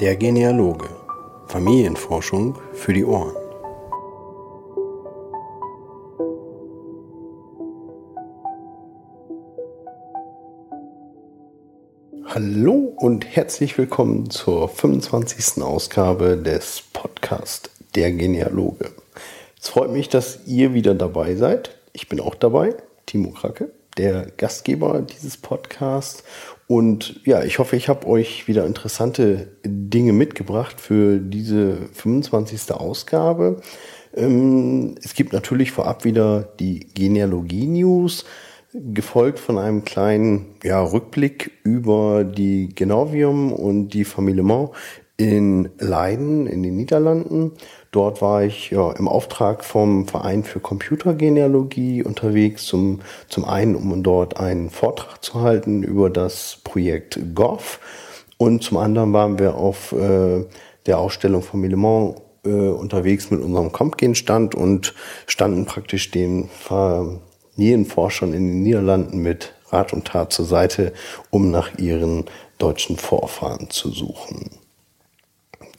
Der Genealoge. Familienforschung für die Ohren. Hallo und herzlich willkommen zur 25. Ausgabe des Podcast Der Genealoge. Es freut mich, dass ihr wieder dabei seid. Ich bin auch dabei, Timo Kracke, der Gastgeber dieses Podcasts. Und ja, ich hoffe, ich habe euch wieder interessante Dinge mitgebracht für diese 25. Ausgabe. Ähm, es gibt natürlich vorab wieder die Genealogie-News, gefolgt von einem kleinen ja, Rückblick über die Genovium und die Familie Mont in Leiden in den Niederlanden. Dort war ich ja, im Auftrag vom Verein für Computergenealogie unterwegs, zum, zum einen, um dort einen Vortrag zu halten über das Projekt GOV und zum anderen waren wir auf äh, der Ausstellung von Millemont äh, unterwegs mit unserem Compgen-Stand und standen praktisch den Familienforschern in den Niederlanden mit Rat und Tat zur Seite, um nach ihren deutschen Vorfahren zu suchen.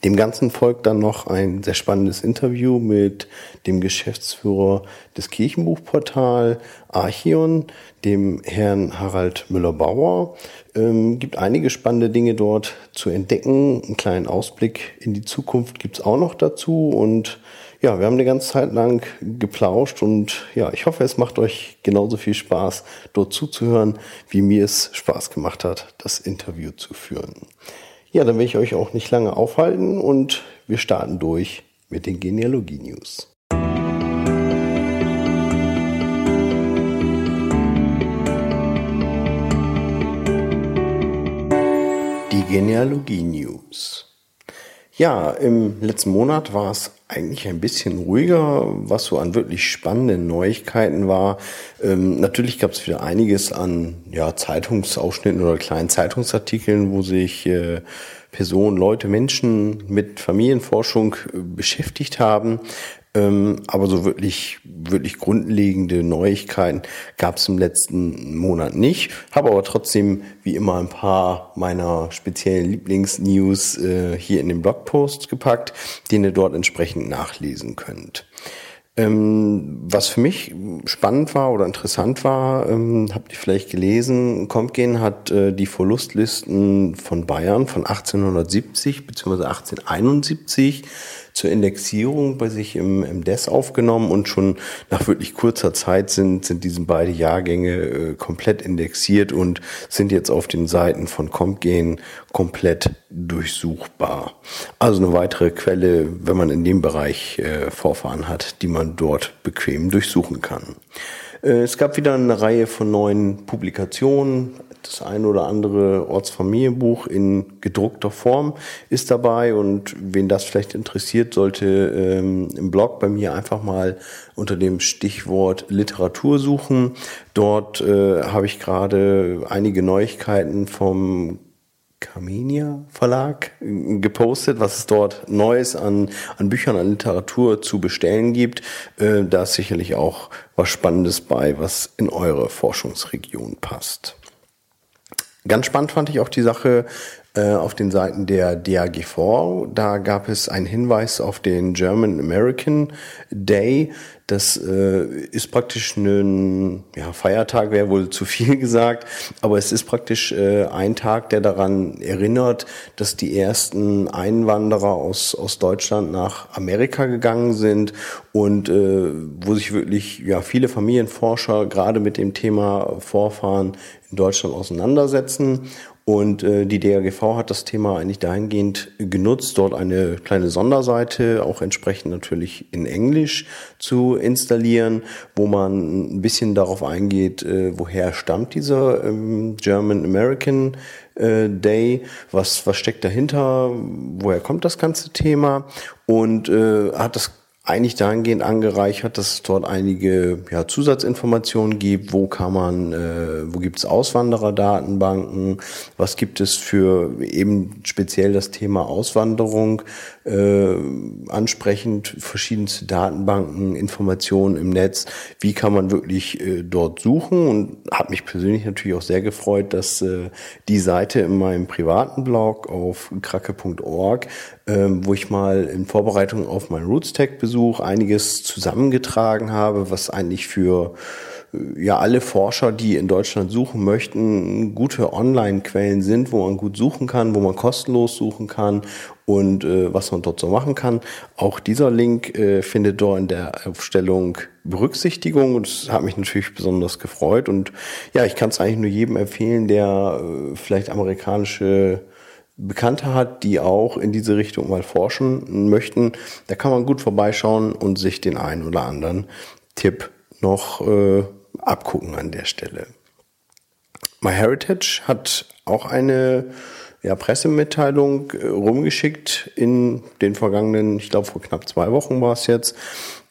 Dem Ganzen folgt dann noch ein sehr spannendes Interview mit dem Geschäftsführer des Kirchenbuchportal Archion, dem Herrn Harald Müller-Bauer. Ähm, gibt einige spannende Dinge dort zu entdecken. Einen kleinen Ausblick in die Zukunft gibt's auch noch dazu. Und ja, wir haben eine ganze Zeit lang geplauscht und ja, ich hoffe, es macht euch genauso viel Spaß, dort zuzuhören, wie mir es Spaß gemacht hat, das Interview zu führen. Ja, dann will ich euch auch nicht lange aufhalten und wir starten durch mit den Genealogie-News. Die Genealogie-News. Ja, im letzten Monat war es eigentlich ein bisschen ruhiger, was so an wirklich spannenden Neuigkeiten war. Ähm, natürlich gab es wieder einiges an ja, Zeitungsausschnitten oder kleinen Zeitungsartikeln, wo sich äh, Personen, Leute, Menschen mit Familienforschung äh, beschäftigt haben. Ähm, aber so wirklich, wirklich grundlegende Neuigkeiten gab es im letzten Monat nicht. Habe aber trotzdem wie immer ein paar meiner speziellen Lieblingsnews äh, hier in den Blogpost gepackt, den ihr dort entsprechend nachlesen könnt. Ähm, was für mich spannend war oder interessant war, ähm, habt ihr vielleicht gelesen, Comtgen hat äh, die Verlustlisten von Bayern von 1870 bzw. 1871 zur Indexierung bei sich im, im DES aufgenommen und schon nach wirklich kurzer Zeit sind, sind diese beiden Jahrgänge äh, komplett indexiert und sind jetzt auf den Seiten von CompGen komplett durchsuchbar. Also eine weitere Quelle, wenn man in dem Bereich äh, Vorfahren hat, die man dort bequem durchsuchen kann. Äh, es gab wieder eine Reihe von neuen Publikationen, das ein oder andere Ortsfamilienbuch in gedruckter Form ist dabei und wen das vielleicht interessiert, sollte ähm, im Blog bei mir einfach mal unter dem Stichwort Literatur suchen. Dort äh, habe ich gerade einige Neuigkeiten vom Carmenia Verlag gepostet, was es dort Neues an, an Büchern, an Literatur zu bestellen gibt. Äh, da ist sicherlich auch was Spannendes bei, was in eure Forschungsregion passt. Ganz spannend fand ich auch die Sache äh, auf den Seiten der DAGV. Da gab es einen Hinweis auf den German American Day. Das äh, ist praktisch ein ja, Feiertag, wäre wohl zu viel gesagt, aber es ist praktisch äh, ein Tag, der daran erinnert, dass die ersten Einwanderer aus, aus Deutschland nach Amerika gegangen sind und äh, wo sich wirklich ja, viele Familienforscher gerade mit dem Thema Vorfahren in Deutschland auseinandersetzen. Und äh, die DRGV hat das Thema eigentlich dahingehend genutzt, dort eine kleine Sonderseite, auch entsprechend natürlich in Englisch zu installieren, wo man ein bisschen darauf eingeht, äh, woher stammt dieser ähm, German American äh, Day, was, was steckt dahinter, woher kommt das ganze Thema? Und äh, hat das eigentlich dahingehend angereichert, dass es dort einige ja, Zusatzinformationen gibt. Wo kann man, äh, wo gibt es Auswandererdatenbanken? Was gibt es für eben speziell das Thema Auswanderung äh, ansprechend, verschiedenste Datenbanken, Informationen im Netz, wie kann man wirklich äh, dort suchen? Und habe mich persönlich natürlich auch sehr gefreut, dass äh, die Seite in meinem privaten Blog auf kracke.org, äh, wo ich mal in Vorbereitung auf meinen Rootstack-Besuch einiges zusammengetragen habe, was eigentlich für ja alle Forscher, die in Deutschland suchen möchten, gute Online-Quellen sind, wo man gut suchen kann, wo man kostenlos suchen kann und äh, was man dort so machen kann. Auch dieser Link äh, findet dort in der Aufstellung Berücksichtigung und das hat mich natürlich besonders gefreut und ja, ich kann es eigentlich nur jedem empfehlen, der äh, vielleicht amerikanische Bekannte hat, die auch in diese Richtung mal forschen möchten. Da kann man gut vorbeischauen und sich den einen oder anderen Tipp noch äh, abgucken an der Stelle. MyHeritage hat auch eine ja, Pressemitteilung äh, rumgeschickt in den vergangenen, ich glaube vor knapp zwei Wochen war es jetzt.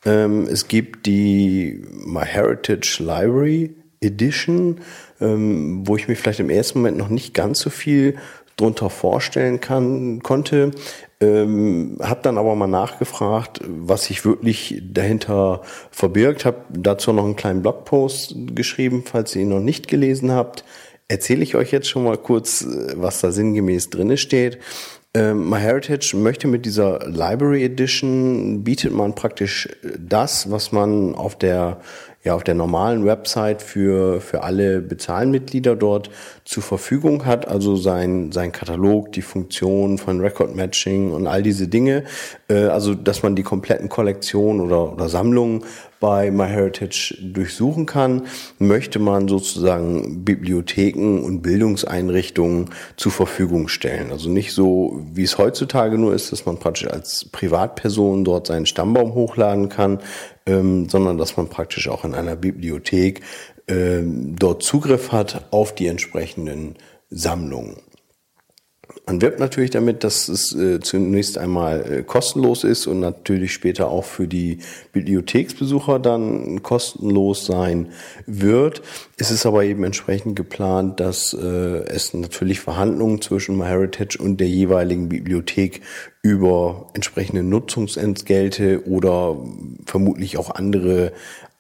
Ähm, es gibt die MyHeritage Library Edition, ähm, wo ich mir vielleicht im ersten Moment noch nicht ganz so viel drunter vorstellen kann, konnte. Ähm, habe dann aber mal nachgefragt, was sich wirklich dahinter verbirgt. Habe dazu noch einen kleinen Blogpost geschrieben, falls ihr ihn noch nicht gelesen habt. Erzähle ich euch jetzt schon mal kurz, was da sinngemäß drinne steht. Ähm, MyHeritage möchte mit dieser Library Edition bietet man praktisch das, was man auf der ja auf der normalen Website für, für alle Bezahlmitglieder dort zur Verfügung hat, also sein, sein Katalog, die Funktion von Record Matching und all diese Dinge, äh, also dass man die kompletten Kollektionen oder, oder Sammlungen bei MyHeritage durchsuchen kann, möchte man sozusagen Bibliotheken und Bildungseinrichtungen zur Verfügung stellen. Also nicht so, wie es heutzutage nur ist, dass man praktisch als Privatperson dort seinen Stammbaum hochladen kann, ähm, sondern dass man praktisch auch in einer Bibliothek ähm, dort Zugriff hat auf die entsprechenden Sammlungen. Man wirbt natürlich damit, dass es äh, zunächst einmal äh, kostenlos ist und natürlich später auch für die Bibliotheksbesucher dann kostenlos sein wird. Es ist aber eben entsprechend geplant, dass äh, es natürlich Verhandlungen zwischen MyHeritage und der jeweiligen Bibliothek über entsprechende Nutzungsentgelte oder vermutlich auch andere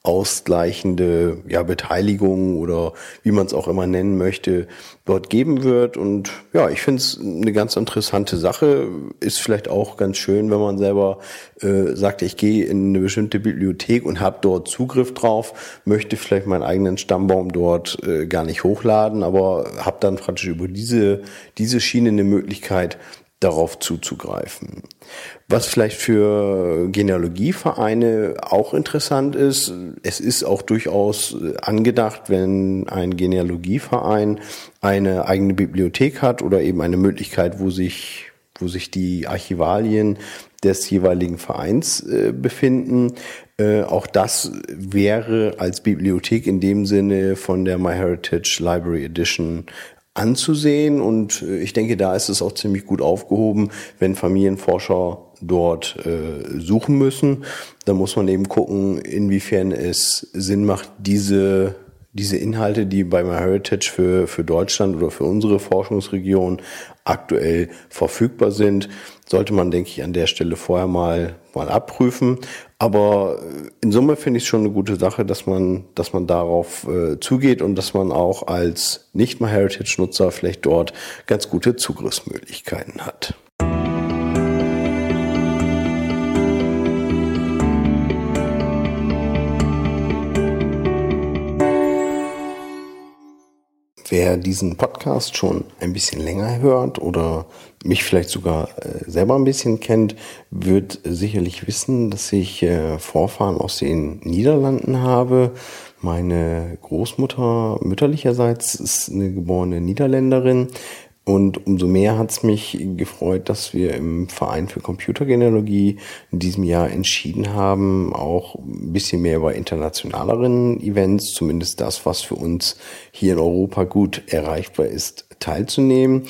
ausgleichende ja, Beteiligung oder wie man es auch immer nennen möchte, dort geben wird. Und ja, ich finde es eine ganz interessante Sache. Ist vielleicht auch ganz schön, wenn man selber äh, sagt, ich gehe in eine bestimmte Bibliothek und habe dort Zugriff drauf, möchte vielleicht meinen eigenen Stammbaum dort äh, gar nicht hochladen, aber habe dann praktisch über diese, diese Schiene eine Möglichkeit, darauf zuzugreifen. Was vielleicht für Genealogievereine auch interessant ist, es ist auch durchaus angedacht, wenn ein Genealogieverein eine eigene Bibliothek hat oder eben eine Möglichkeit, wo sich, wo sich die Archivalien des jeweiligen Vereins äh, befinden. Äh, auch das wäre als Bibliothek in dem Sinne von der MyHeritage Library Edition anzusehen. Und äh, ich denke, da ist es auch ziemlich gut aufgehoben, wenn Familienforscher dort äh, suchen müssen. Da muss man eben gucken, inwiefern es Sinn macht, diese diese Inhalte, die bei MyHeritage für, für Deutschland oder für unsere Forschungsregion aktuell verfügbar sind, sollte man, denke ich, an der Stelle vorher mal, mal abprüfen. Aber äh, in Summe finde ich es schon eine gute Sache, dass man, dass man darauf äh, zugeht und dass man auch als Nicht-MyHeritage-Nutzer vielleicht dort ganz gute Zugriffsmöglichkeiten hat. Wer diesen Podcast schon ein bisschen länger hört oder mich vielleicht sogar äh, selber ein bisschen kennt, wird sicherlich wissen, dass ich äh, Vorfahren aus den Niederlanden habe. Meine Großmutter mütterlicherseits ist eine geborene Niederländerin. Und umso mehr hat es mich gefreut, dass wir im Verein für Computergenealogie in diesem Jahr entschieden haben, auch ein bisschen mehr über internationaleren Events, zumindest das, was für uns hier in Europa gut erreichbar ist, teilzunehmen.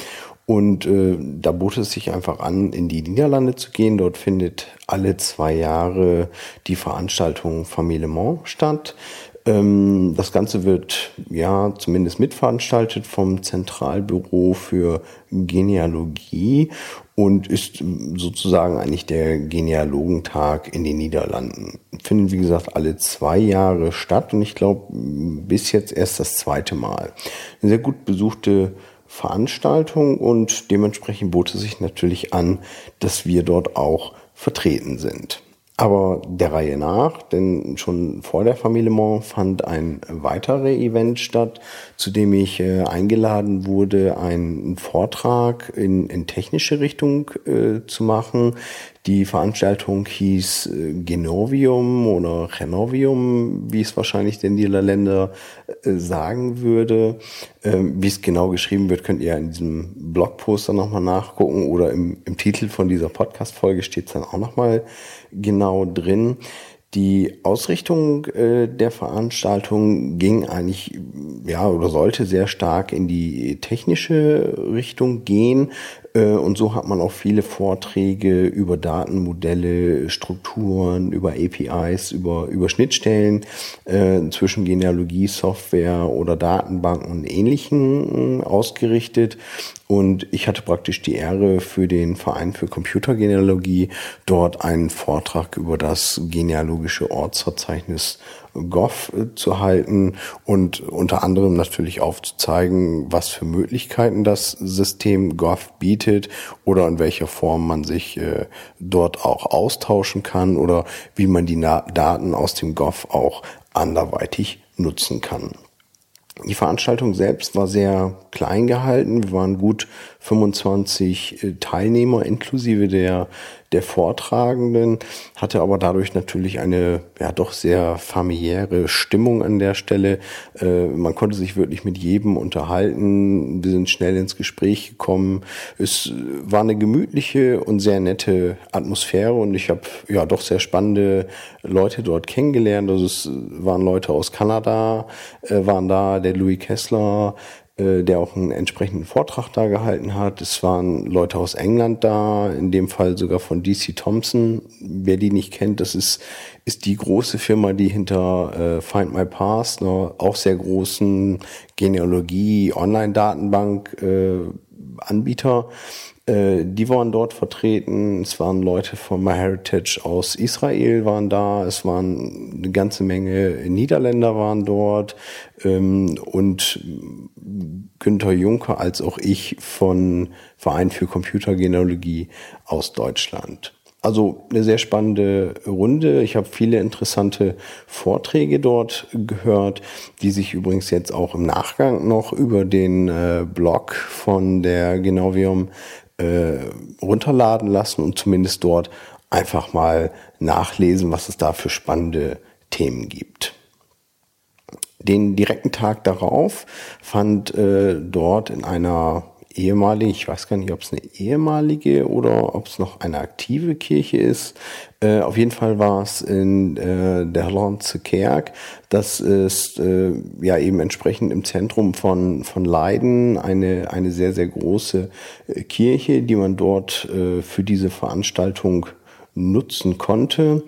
Und äh, da bot es sich einfach an, in die Niederlande zu gehen. Dort findet alle zwei Jahre die Veranstaltung Famille Mans statt. Ähm, das Ganze wird ja zumindest mitveranstaltet vom Zentralbüro für Genealogie und ist sozusagen eigentlich der Genealogentag in den Niederlanden. Findet, wie gesagt, alle zwei Jahre statt und ich glaube, bis jetzt erst das zweite Mal. Eine sehr gut besuchte Veranstaltung und dementsprechend bot es sich natürlich an, dass wir dort auch vertreten sind. Aber der Reihe nach, denn schon vor der Familie Mont fand ein weiterer Event statt, zu dem ich äh, eingeladen wurde, einen Vortrag in, in technische Richtung äh, zu machen. Die Veranstaltung hieß äh, Genovium oder Genovium, wie es wahrscheinlich der Niederländer äh, sagen würde. Ähm, wie es genau geschrieben wird, könnt ihr in diesem Blogposter nochmal nachgucken oder im, im Titel von dieser Podcast-Folge steht es dann auch nochmal genau drin. Die Ausrichtung äh, der Veranstaltung ging eigentlich, ja, oder sollte sehr stark in die technische Richtung gehen. Äh, und so hat man auch viele Vorträge über Datenmodelle, Strukturen, über APIs, über, über Schnittstellen äh, zwischen Genealogie, Software oder Datenbanken und Ähnlichem äh, ausgerichtet. Und ich hatte praktisch die Ehre für den Verein für Computergenealogie dort einen Vortrag über das genealogische Ortsverzeichnis Gov äh, zu halten und unter anderem natürlich aufzuzeigen, was für Möglichkeiten das System Gov bietet oder in welcher Form man sich äh, dort auch austauschen kann oder wie man die Daten aus dem Gov auch anderweitig nutzen kann. Die Veranstaltung selbst war sehr klein gehalten. Wir waren gut 25 äh, Teilnehmer inklusive der der Vortragenden, hatte aber dadurch natürlich eine ja doch sehr familiäre Stimmung an der Stelle. Äh, man konnte sich wirklich mit jedem unterhalten. Wir sind schnell ins Gespräch gekommen. Es war eine gemütliche und sehr nette Atmosphäre und ich habe ja doch sehr spannende Leute dort kennengelernt. Also es waren Leute aus Kanada, äh, waren da, der Louis Kessler, der auch einen entsprechenden Vortrag da gehalten hat. Es waren Leute aus England da, in dem Fall sogar von DC Thompson. Wer die nicht kennt, das ist, ist die große Firma, die hinter äh, Find My Past, einer auch sehr großen Genealogie-Online-Datenbank äh, Anbieter äh, die waren dort vertreten. Es waren Leute von MyHeritage aus Israel waren da. Es waren eine ganze Menge Niederländer waren dort. Ähm, und Günther Juncker als auch ich von Verein für Computergenealogie aus Deutschland. Also eine sehr spannende Runde. Ich habe viele interessante Vorträge dort gehört, die sich übrigens jetzt auch im Nachgang noch über den äh, Blog von der Genovium äh, runterladen lassen und zumindest dort einfach mal nachlesen, was es da für spannende Themen gibt. Den direkten Tag darauf fand äh, dort in einer ehemalige, ich weiß gar nicht, ob es eine ehemalige oder ob es noch eine aktive Kirche ist. Äh, auf jeden Fall war es in äh, der Hollandse Kerk. Das ist äh, ja eben entsprechend im Zentrum von, von Leiden eine, eine sehr, sehr große äh, Kirche, die man dort äh, für diese Veranstaltung nutzen konnte.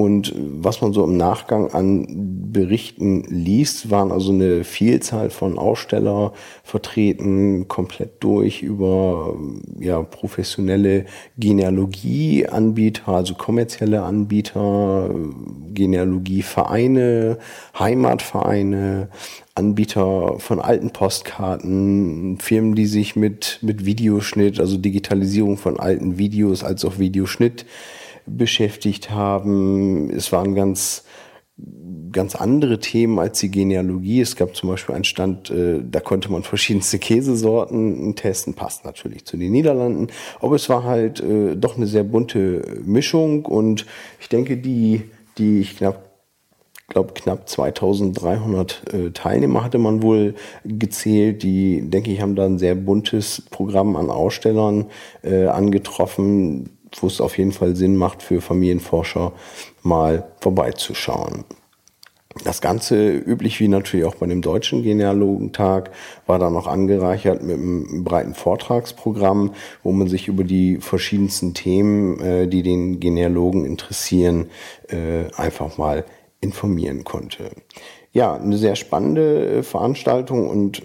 Und was man so im Nachgang an Berichten liest, waren also eine Vielzahl von Aussteller vertreten, komplett durch über ja, professionelle Genealogieanbieter, also kommerzielle Anbieter, Genealogievereine, Heimatvereine, Anbieter von alten Postkarten, Firmen, die sich mit, mit Videoschnitt, also Digitalisierung von alten Videos als auch Videoschnitt beschäftigt haben. Es waren ganz ganz andere Themen als die Genealogie. Es gab zum Beispiel einen Stand, äh, da konnte man verschiedenste Käsesorten testen, passt natürlich zu den Niederlanden, aber es war halt äh, doch eine sehr bunte Mischung und ich denke, die, die ich knapp glaube knapp 2300 äh, Teilnehmer hatte man wohl gezählt. Die, denke ich, haben da ein sehr buntes Programm an Ausstellern äh, angetroffen wo es auf jeden Fall Sinn macht, für Familienforscher mal vorbeizuschauen. Das Ganze, üblich wie natürlich auch bei dem deutschen Genealogentag, war dann noch angereichert mit einem breiten Vortragsprogramm, wo man sich über die verschiedensten Themen, äh, die den Genealogen interessieren, äh, einfach mal informieren konnte. ja, eine sehr spannende äh, Veranstaltung und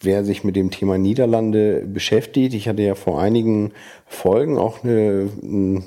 wer sich mit dem Thema Niederlande beschäftigt, ich hatte ja vor einigen Folgen auch eine,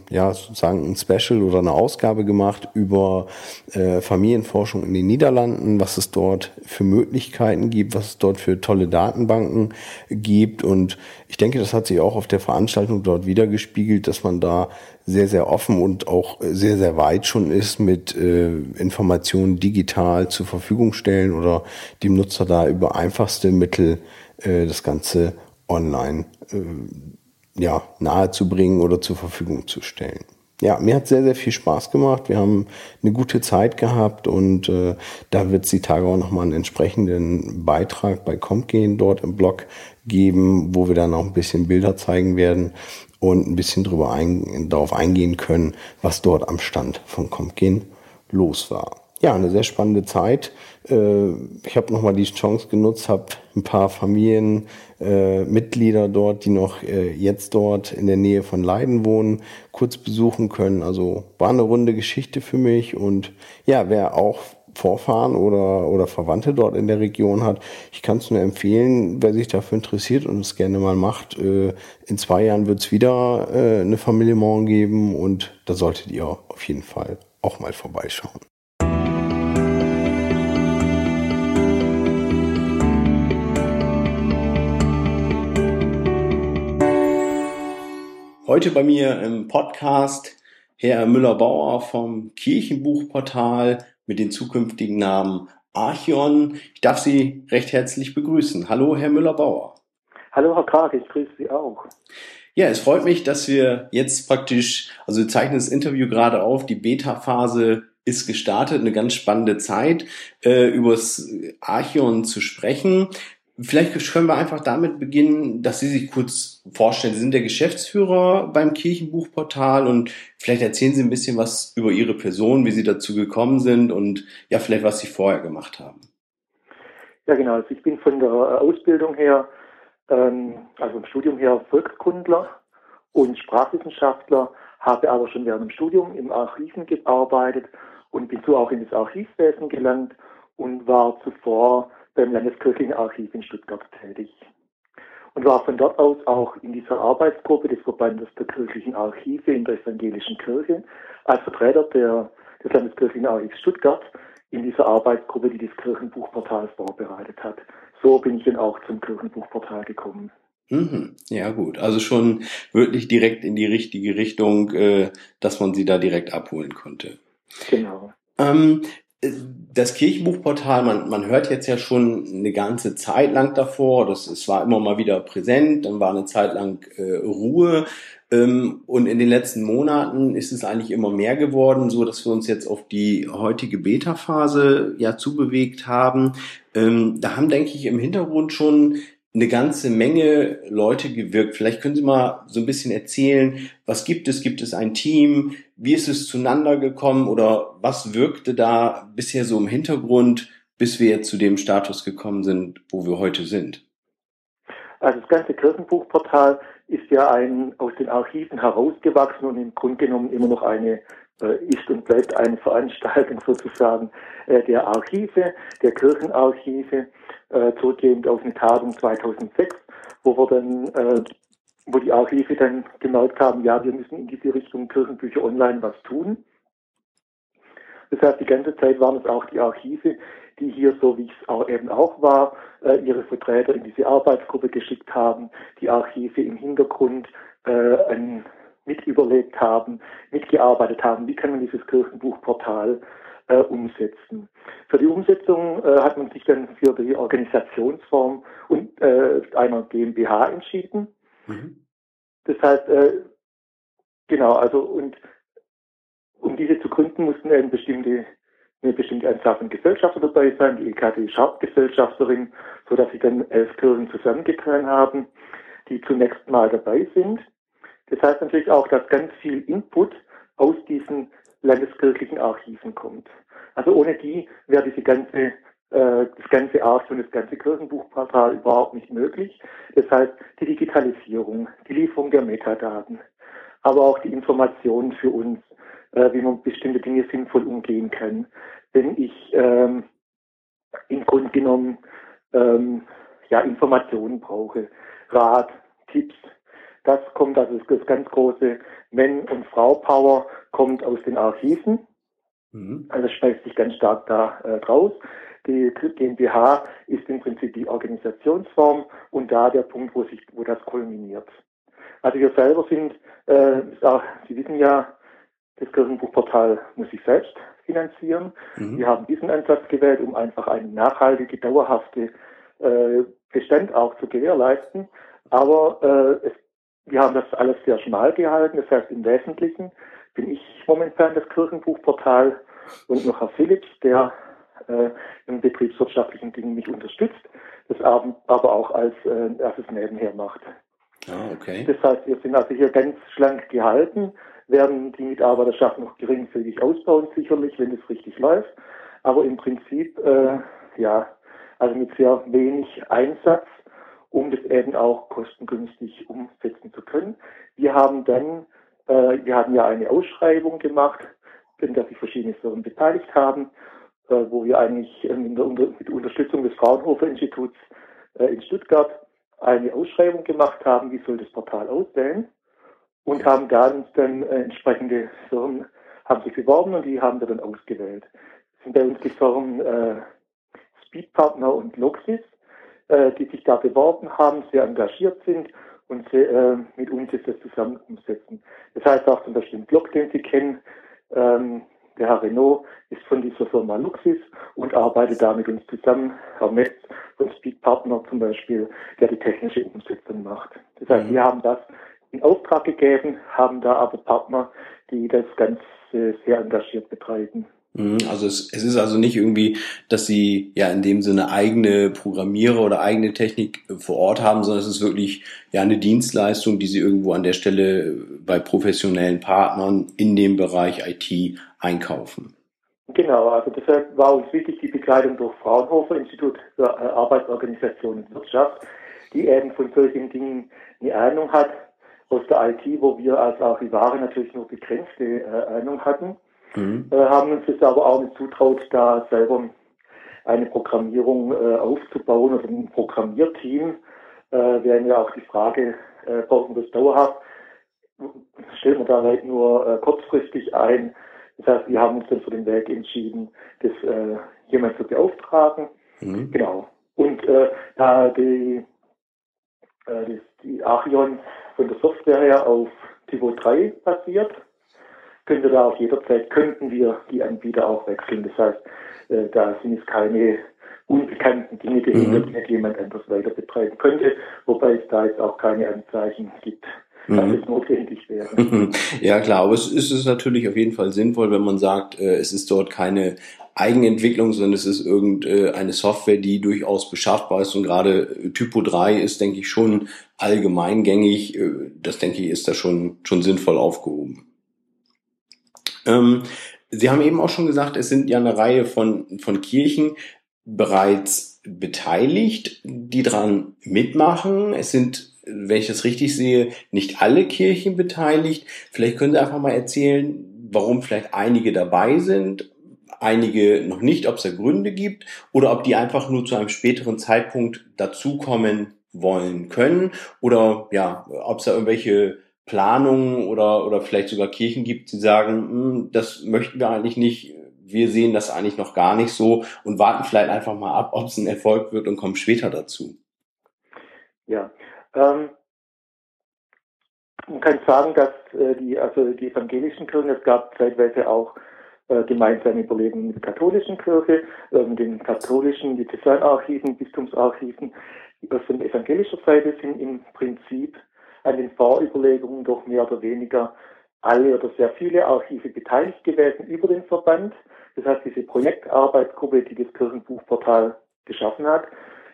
ja, sozusagen ein Special oder eine Ausgabe gemacht über äh, Familienforschung in den Niederlanden, was es dort für Möglichkeiten gibt, was es dort für tolle Datenbanken gibt. Und ich denke, das hat sich auch auf der Veranstaltung dort wiedergespiegelt, dass man da sehr, sehr offen und auch sehr, sehr weit schon ist mit äh, Informationen digital zur Verfügung stellen oder dem Nutzer da über einfachste Mittel äh, das Ganze online äh, ja, nahezubringen oder zur Verfügung zu stellen. Ja, mir hat sehr, sehr viel Spaß gemacht. Wir haben eine gute Zeit gehabt und äh, da wird es die Tage auch nochmal einen entsprechenden Beitrag bei Comgehen dort im Blog geben, wo wir dann auch ein bisschen Bilder zeigen werden und ein bisschen drüber ein, darauf eingehen können, was dort am Stand von Comgehen los war ja, eine sehr spannende Zeit. Äh, ich habe nochmal die Chance genutzt, habe ein paar Familienmitglieder äh, dort, die noch äh, jetzt dort in der Nähe von Leiden wohnen, kurz besuchen können. Also war eine runde Geschichte für mich und ja, wer auch Vorfahren oder, oder Verwandte dort in der Region hat. Ich kann es nur empfehlen, wer sich dafür interessiert und es gerne mal macht. In zwei Jahren wird es wieder eine Familie Morgen geben und da solltet ihr auf jeden Fall auch mal vorbeischauen. Heute bei mir im Podcast Herr Müller-Bauer vom Kirchenbuchportal mit den zukünftigen Namen Archion. Ich darf Sie recht herzlich begrüßen. Hallo, Herr Müller-Bauer. Hallo, Herr Krag, ich grüße Sie auch. Ja, es freut mich, dass wir jetzt praktisch, also wir zeichnen das Interview gerade auf, die Beta-Phase ist gestartet, eine ganz spannende Zeit, äh, übers Archion zu sprechen. Vielleicht können wir einfach damit beginnen, dass Sie sich kurz vorstellen. Sie sind der Geschäftsführer beim Kirchenbuchportal und vielleicht erzählen Sie ein bisschen was über Ihre Person, wie Sie dazu gekommen sind und ja, vielleicht was Sie vorher gemacht haben. Ja, genau. Also ich bin von der Ausbildung her, ähm, also im Studium her Volkskundler und Sprachwissenschaftler, habe aber schon während dem Studium im Archiven gearbeitet und bin so auch in das Archivwesen gelangt und war zuvor beim Landeskirchlichen Archiv in Stuttgart tätig und war von dort aus auch in dieser Arbeitsgruppe des Verbandes der kirchlichen Archive in der evangelischen Kirche als Vertreter der, des Landeskirchlichen Archivs Stuttgart in dieser Arbeitsgruppe, die das Kirchenbuchportal vorbereitet hat. So bin ich dann auch zum Kirchenbuchportal gekommen. Mhm. Ja gut, also schon wirklich direkt in die richtige Richtung, äh, dass man sie da direkt abholen konnte. Genau. Ähm, das Kirchenbuchportal, man, man hört jetzt ja schon eine ganze Zeit lang davor, das, es war immer mal wieder präsent, dann war eine Zeit lang äh, Ruhe ähm, und in den letzten Monaten ist es eigentlich immer mehr geworden, so dass wir uns jetzt auf die heutige Beta-Phase ja zubewegt haben. Ähm, da haben, denke ich, im Hintergrund schon eine ganze Menge Leute gewirkt. Vielleicht können Sie mal so ein bisschen erzählen, was gibt es? Gibt es ein Team? Wie ist es zueinander gekommen oder was wirkte da bisher so im Hintergrund, bis wir jetzt zu dem Status gekommen sind, wo wir heute sind? Also das ganze Kirchenbuchportal ist ja ein aus den Archiven herausgewachsen und im Grunde genommen immer noch eine äh, ist und bleibt eine Veranstaltung sozusagen äh, der Archive, der Kirchenarchive äh, zurückgehend auf eine Tagung 2006, wo wir dann, äh, wo die Archive dann gemerkt haben, ja, wir müssen in diese Richtung Kirchenbücher online was tun. Das heißt, die ganze Zeit waren es auch die Archive, die hier, so wie es auch eben auch war, äh, ihre Vertreter in diese Arbeitsgruppe geschickt haben, die Archive im Hintergrund äh, ein, mit überlegt haben, mitgearbeitet haben, wie kann man dieses Kirchenbuchportal äh, umsetzen. Für die Umsetzung äh, hat man sich dann für die Organisationsform und äh, einer GmbH entschieden. Mhm. Das heißt, äh, genau, also und um diese zu gründen, mussten eben bestimmte eine bestimmte Anzahl von Gesellschafter dabei sein. Die EKD ist Hauptgesellschafterin, so dass sie dann elf Kirchen zusammengetragen haben, die zunächst mal dabei sind. Das heißt natürlich auch, dass ganz viel Input aus diesen landeskirchlichen Archiven kommt. Also ohne die wäre diese ganze, äh, das ganze Archiv und das ganze Kirchenbuchportal überhaupt nicht möglich. Das heißt, die Digitalisierung, die Lieferung der Metadaten, aber auch die Informationen für uns, äh, wie man bestimmte Dinge sinnvoll umgehen kann. Wenn ich ähm, im Grunde genommen ähm, ja, Informationen brauche, Rat, Tipps. Das kommt, also das ganz große Men- und Frau-Power kommt aus den Archiven. Mhm. Also speist sich ganz stark da äh, draus. Die GmbH ist im Prinzip die Organisationsform und da der Punkt, wo sich, wo das kulminiert. Also wir selber sind, äh, auch, Sie wissen ja, das Kirchenbuchportal muss sich selbst finanzieren. Mhm. Wir haben diesen Ansatz gewählt, um einfach eine nachhaltige, dauerhafte äh, Bestand auch zu gewährleisten. Aber äh, es, wir haben das alles sehr schmal gehalten. Das heißt, im Wesentlichen bin ich momentan das Kirchenbuchportal und noch Herr Philips, der äh, in betriebswirtschaftlichen Dingen mich unterstützt, das aber auch als äh, erstes nebenher macht. Ah, okay. Das heißt, wir sind also hier ganz schlank gehalten, werden die Mitarbeiterschaft noch geringfügig ausbauen, sicherlich, wenn es richtig läuft. Aber im Prinzip, äh, ja, also mit sehr wenig Einsatz, um das eben auch kostengünstig umsetzen zu können. Wir haben dann, äh, wir haben ja eine Ausschreibung gemacht, in der sich verschiedene Firmen beteiligt haben, äh, wo wir eigentlich äh, mit, der, mit Unterstützung des Fraunhofer Instituts äh, in Stuttgart eine Ausschreibung gemacht haben, wie soll das Portal aussehen und haben da uns dann äh, entsprechende Firmen haben sich beworben und die haben wir dann ausgewählt. Das sind bei uns die Firmen äh, Speedpartner und Loxis, äh, die sich da beworben haben, sehr engagiert sind und äh, mit uns jetzt das zusammen umsetzen. Das heißt auch zum Beispiel Block, den Sie kennen, ähm, der Herr Renault ist von dieser Firma Luxis und arbeitet da mit uns zusammen. Herr Metz von Speedpartner zum Beispiel, der die technische Umsetzung macht. Das heißt, mhm. wir haben das in Auftrag gegeben, haben da aber Partner, die das Ganze sehr engagiert betreiben. Mhm, also es, es ist also nicht irgendwie, dass sie ja in dem Sinne eigene Programmierer oder eigene Technik vor Ort haben, sondern es ist wirklich ja eine Dienstleistung, die sie irgendwo an der Stelle bei professionellen Partnern in dem Bereich IT einkaufen. Genau, also deshalb war uns wichtig die Begleitung durch Fraunhofer Institut für Arbeitsorganisation und Wirtschaft, die eben von solchen Dingen eine Ahnung hat aus der IT, wo wir als Archivare natürlich nur begrenzte äh, Ahnung hatten, mhm. äh, haben uns das aber auch nicht zutraut, da selber eine Programmierung äh, aufzubauen oder ein Programmierteam. Äh, wäre ja auch die Frage, äh, brauchen wir das dauerhaft? Stellt man da halt nur äh, kurzfristig ein. Das heißt, wir haben uns dann für den Weg entschieden, das äh, jemand zu beauftragen. Mhm. Genau. Und äh, da die, äh, die, die Arion von der Software her auf Tivo 3 basiert, können wir da auch jederzeit, könnten wir die Anbieter auch wechseln. Das heißt, äh, da sind es keine unbekannten Dinge dahinter, mhm. die jemand anders weiter betreiben könnte, wobei es da jetzt auch keine Anzeichen gibt, dass mhm. es notwendig wäre. Ja klar, aber es ist es natürlich auf jeden Fall sinnvoll, wenn man sagt, äh, es ist dort keine Eigenentwicklung, sondern es ist irgendeine Software, die durchaus beschaffbar ist und gerade Typo 3 ist, denke ich, schon allgemeingängig. Äh, das denke ich, ist da schon, schon sinnvoll aufgehoben. Ähm, Sie haben eben auch schon gesagt, es sind ja eine Reihe von, von Kirchen bereits beteiligt, die dran mitmachen. Es sind, wenn ich das richtig sehe, nicht alle Kirchen beteiligt. Vielleicht können Sie einfach mal erzählen, warum vielleicht einige dabei sind einige noch nicht, ob es da Gründe gibt oder ob die einfach nur zu einem späteren Zeitpunkt dazukommen wollen können oder ja, ob es da irgendwelche Planungen oder, oder vielleicht sogar Kirchen gibt, die sagen, hm, das möchten wir eigentlich nicht, wir sehen das eigentlich noch gar nicht so und warten vielleicht einfach mal ab, ob es ein Erfolg wird und kommen später dazu. Ja, ähm, man kann sagen, dass äh, die, also die evangelischen Kirchen, es gab zeitweise auch äh, gemeinsame Überlegungen mit der katholischen Kirche, äh, mit den katholischen Diözesanarchiven, Bistumsarchiven. Von evangelischer Seite sind im Prinzip an den Vorüberlegungen doch mehr oder weniger alle oder sehr viele Archive beteiligt gewesen über den Verband. Das heißt, diese Projektarbeitsgruppe, die das Kirchenbuchportal geschaffen hat,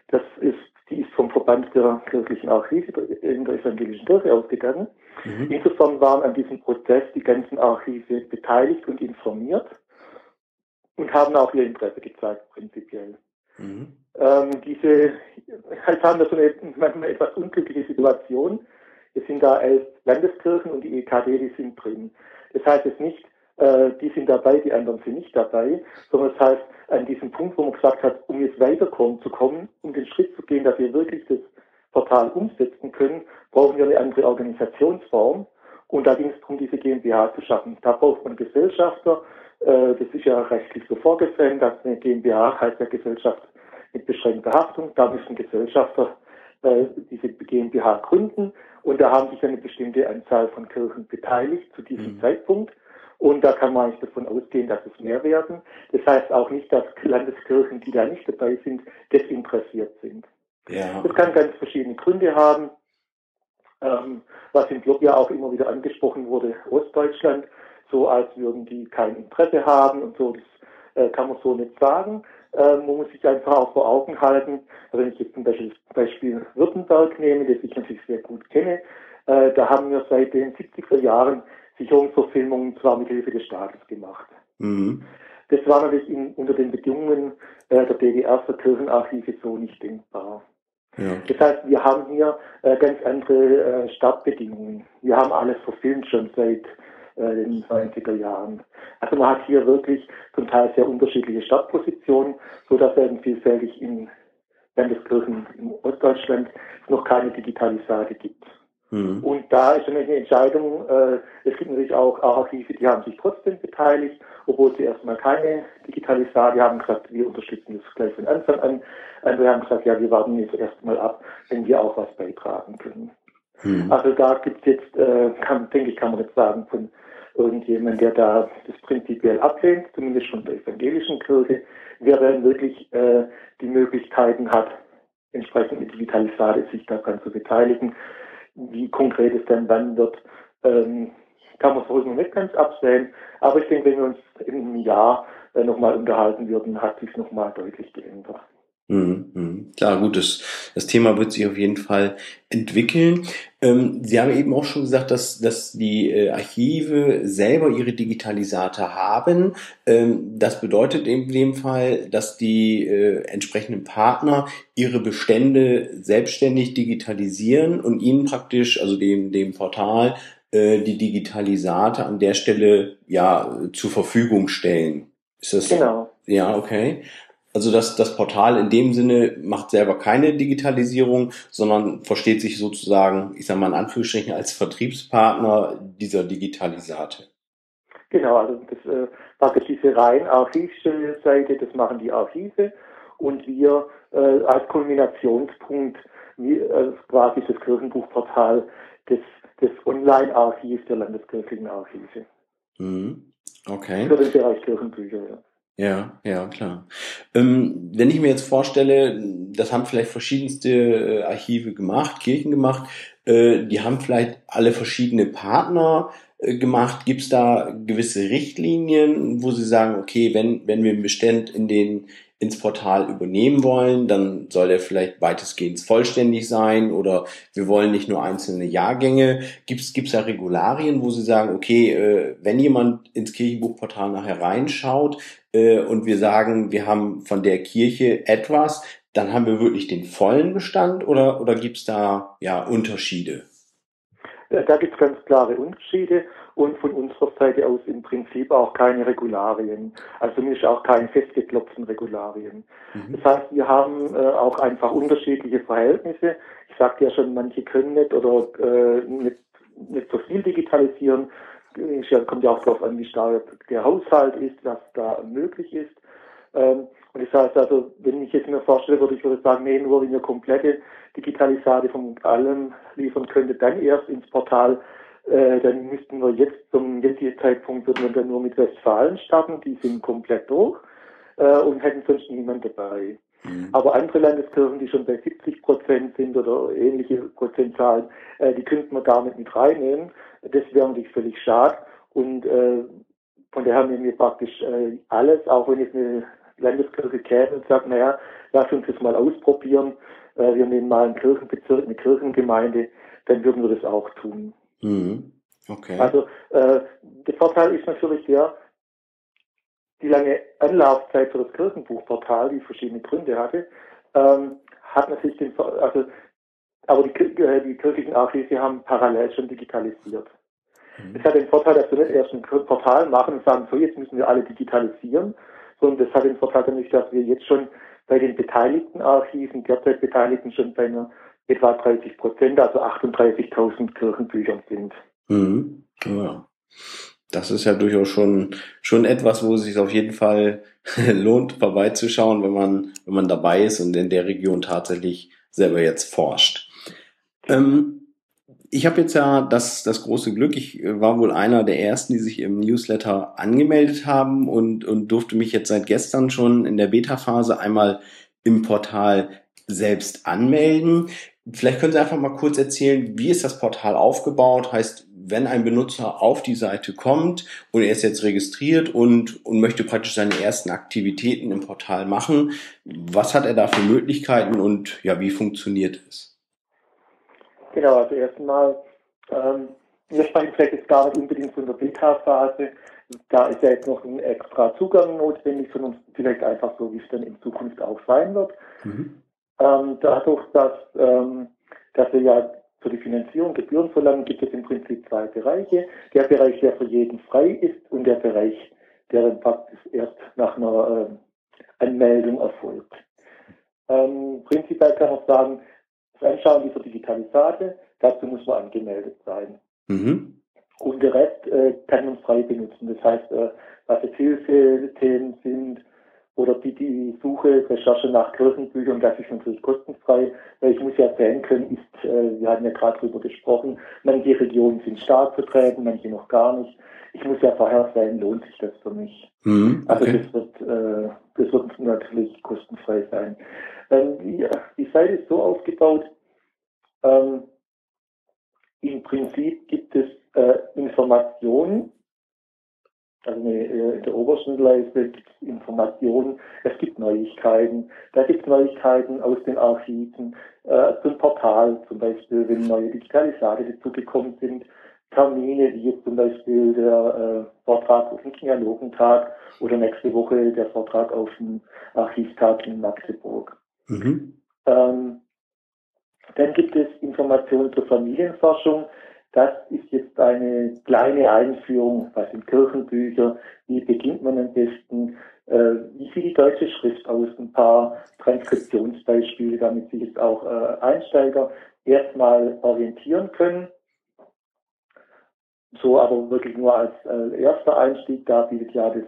das ist, die ist vom Verband der kirchlichen Archive in der evangelischen Kirche ausgegangen. Mhm. Insofern waren an diesem Prozess die ganzen Archive beteiligt und informiert und haben auch ihr Interesse gezeigt, prinzipiell. Mhm. Ähm, diese, halt haben wir so eine manchmal etwas unglückliche Situation. Es sind da elf Landeskirchen und die EKD, die sind drin. Das heißt jetzt nicht, äh, die sind dabei, die anderen sind nicht dabei, sondern das heißt, an diesem Punkt, wo man gesagt hat, um jetzt weiterkommen zu kommen, um den Schritt zu gehen, dass wir wirklich das Portal umsetzen können, brauchen wir eine andere Organisationsform. Und da ging es darum, diese GmbH zu schaffen. Da braucht man Gesellschafter. Äh, das ist ja rechtlich so vorgesehen, dass eine GmbH heißt ja Gesellschaft mit beschränkter Haftung. Da müssen Gesellschafter äh, diese GmbH gründen. Und da haben sich eine bestimmte Anzahl von Kirchen beteiligt zu diesem mhm. Zeitpunkt. Und da kann man eigentlich davon ausgehen, dass es mehr werden. Das heißt auch nicht, dass Landeskirchen, die da nicht dabei sind, desinteressiert sind. Ja. Das kann ganz verschiedene Gründe haben. Ähm, was im Blog ja auch immer wieder angesprochen wurde, Ostdeutschland, so als würden die kein Interesse haben und so, das äh, kann man so nicht sagen. Äh, man muss sich einfach auch vor Augen halten, wenn ich jetzt zum Beispiel, Beispiel Württemberg nehme, das ich natürlich sehr gut kenne, äh, da haben wir seit den 70er Jahren Sicherungsverfilmungen zwar mit Hilfe des Staates gemacht. Mhm. Das war natürlich in, unter den Bedingungen äh, der DDR für Kirchenarchive so nicht denkbar. Ja. Das heißt, wir haben hier äh, ganz andere äh, Startbedingungen. Wir haben alles verfilmt schon seit äh, den 90er Jahren. Also man hat hier wirklich zum Teil sehr unterschiedliche Startpositionen, so dass eben vielfältig in Landeskirchen in Ostdeutschland noch keine Digitalisate gibt. Mhm. Und da ist natürlich eine Entscheidung, äh, es gibt natürlich auch Archive, die haben sich trotzdem beteiligt, obwohl sie erstmal keine Digitalisate haben gesagt, wir unterstützen das gleich von Anfang an. Andere haben gesagt, ja, wir warten jetzt erstmal ab, wenn wir auch was beitragen können. Mhm. Also da gibt es jetzt, äh, kann, denke ich, kann man jetzt sagen, von irgendjemand, der da das prinzipiell ablehnt, zumindest von der evangelischen Kirche, dann wirklich äh, die Möglichkeiten hat, entsprechend mit Digitalisate sich daran zu beteiligen wie konkret es dann wann wird, ähm, kann man so noch nicht ganz absehen. Aber ich denke, wenn wir uns in einem Jahr äh, nochmal unterhalten würden, hat sich nochmal deutlich geändert. Mhm, mhm. Klar, gut, das, das Thema wird sich auf jeden Fall entwickeln. Ähm, Sie haben eben auch schon gesagt, dass, dass die äh, Archive selber ihre Digitalisate haben. Ähm, das bedeutet in dem Fall, dass die äh, entsprechenden Partner ihre Bestände selbstständig digitalisieren und ihnen praktisch, also dem, dem Portal, äh, die Digitalisate an der Stelle ja zur Verfügung stellen. Ist das? Genau. Ja, okay. Also das, das Portal in dem Sinne macht selber keine Digitalisierung, sondern versteht sich sozusagen, ich sage mal in Anführungsstrichen, als Vertriebspartner dieser Digitalisate. Genau, also das äh, praktisch diese rein archivische Seite, das machen die Archive und wir äh, als Kulminationspunkt, wie, äh, quasi das Kirchenbuchportal des, des Online-Archivs der landeskirchlichen Archive. Mhm. Okay. Für den Bereich Kirchenbücher, ja. Ja, ja, klar. Ähm, wenn ich mir jetzt vorstelle, das haben vielleicht verschiedenste äh, Archive gemacht, Kirchen gemacht, äh, die haben vielleicht alle verschiedene Partner äh, gemacht. Gibt es da gewisse Richtlinien, wo sie sagen, okay, wenn, wenn wir einen Bestand in den ins Portal übernehmen wollen, dann soll der vielleicht weitestgehend vollständig sein oder wir wollen nicht nur einzelne Jahrgänge. Gibt es da Regularien, wo Sie sagen, okay, äh, wenn jemand ins Kirchenbuchportal nachher reinschaut äh, und wir sagen, wir haben von der Kirche etwas, dann haben wir wirklich den vollen Bestand oder, oder gibt es da ja Unterschiede? Da gibt es ganz klare Unterschiede und von unserer Seite aus im Prinzip auch keine Regularien, also zumindest auch keine festgeklopften Regularien. Mhm. Das heißt, wir haben äh, auch einfach unterschiedliche Verhältnisse. Ich sagte ja schon, manche können nicht oder äh, nicht, nicht so viel digitalisieren. Es kommt ja auch darauf an, wie stark der Haushalt ist, was da möglich ist. Ähm, und das heißt also, wenn ich jetzt mir vorstelle, würde ich würde sagen, nee, nur wenn ihr komplette Digitalisate von allem liefern könnte, dann erst ins Portal äh, dann müssten wir jetzt zum jetzigen Zeitpunkt würden wir dann nur mit Westfalen starten, die sind komplett durch äh, und hätten sonst niemand dabei. Mhm. Aber andere Landeskirchen, die schon bei 70 Prozent sind oder ähnliche Prozentzahlen, äh, die könnten wir gar nicht mit reinnehmen. Das wäre natürlich völlig schade. Und äh, von daher nehmen wir praktisch äh, alles, auch wenn jetzt eine Landeskirche käme und sagt, naja, lass uns das mal ausprobieren. Äh, wir nehmen mal einen Kirchenbezirk, eine Kirchengemeinde, dann würden wir das auch tun. Mhm. Okay. Also äh, der Vorteil ist natürlich der, die lange Anlaufzeit für das Kirchenbuchportal, die verschiedene Gründe hatte, ähm, hat natürlich den, also, aber die, äh, die kirchlichen Archive haben parallel schon digitalisiert. Es hat den Vorteil, dass wir nicht erst ein Portal machen und sagen, so jetzt müssen wir alle digitalisieren, sondern das hat den Vorteil nämlich, dass wir jetzt schon bei den beteiligten Archiven, derzeit Beteiligten schon bei einer etwa 30 Prozent, also 38.000 Kirchenbüchern sind. Mhm. Ja. Das ist ja durchaus schon, schon etwas, wo es sich auf jeden Fall lohnt, vorbeizuschauen, wenn man, wenn man dabei ist und in der Region tatsächlich selber jetzt forscht. Ähm, ich habe jetzt ja das, das große Glück, ich war wohl einer der ersten, die sich im Newsletter angemeldet haben und, und durfte mich jetzt seit gestern schon in der Beta-Phase einmal im Portal selbst anmelden. Vielleicht können Sie einfach mal kurz erzählen, wie ist das Portal aufgebaut? Heißt, wenn ein Benutzer auf die Seite kommt und er ist jetzt registriert und, und möchte praktisch seine ersten Aktivitäten im Portal machen, was hat er da für Möglichkeiten und ja, wie funktioniert es? Genau, also erstmal, ähm, wir sprechen vielleicht jetzt gar nicht unbedingt von der Beta-Phase. Da ist ja jetzt noch ein extra Zugang notwendig, sondern vielleicht einfach so, wie es dann in Zukunft auch sein wird. Mhm. Ähm, dadurch, dass, ähm, dass wir ja für die Finanzierung Gebühren verlangen, gibt es im Prinzip zwei Bereiche. Der Bereich, der für jeden frei ist und der Bereich, der praktisch erst nach einer äh, Anmeldung erfolgt. Ähm, prinzipiell kann man sagen, das Anschauen dieser Digitalisate, dazu muss man angemeldet sein. Mhm. Und der Rest äh, kann man frei benutzen. Das heißt, äh, was jetzt Hilfethemen sind, oder die, die Suche, Recherche nach Kirchenbüchern, das ist natürlich kostenfrei, weil ich muss ja sehen können, ist, äh, wir hatten ja gerade drüber gesprochen, manche Regionen sind stark vertreten, manche noch gar nicht. Ich muss ja vorher sehen, lohnt sich das für mich. Mhm, also okay. Also das wird, äh, das wird natürlich kostenfrei sein. Ähm, die, die Seite ist so aufgebaut, ähm, im Prinzip gibt es äh, Informationen also in der obersten Leiste gibt es Informationen, es gibt Neuigkeiten. Da gibt es Neuigkeiten aus den Archiven, äh, zum Portal zum Beispiel, wenn neue Digitalisate dazugekommen sind, Termine, wie jetzt zum Beispiel der äh, Vortrag auf dem Genealogentag oder nächste Woche der Vortrag auf dem Archivtag in Magdeburg. Mhm. Ähm, dann gibt es Informationen zur Familienforschung. Das ist jetzt eine kleine Einführung, was sind Kirchenbücher, wie beginnt man am besten, äh, wie sieht die deutsche Schrift aus, ein paar Transkriptionsbeispiele, damit sich jetzt auch äh, Einsteiger erstmal orientieren können. So aber wirklich nur als äh, erster Einstieg, da bietet ja das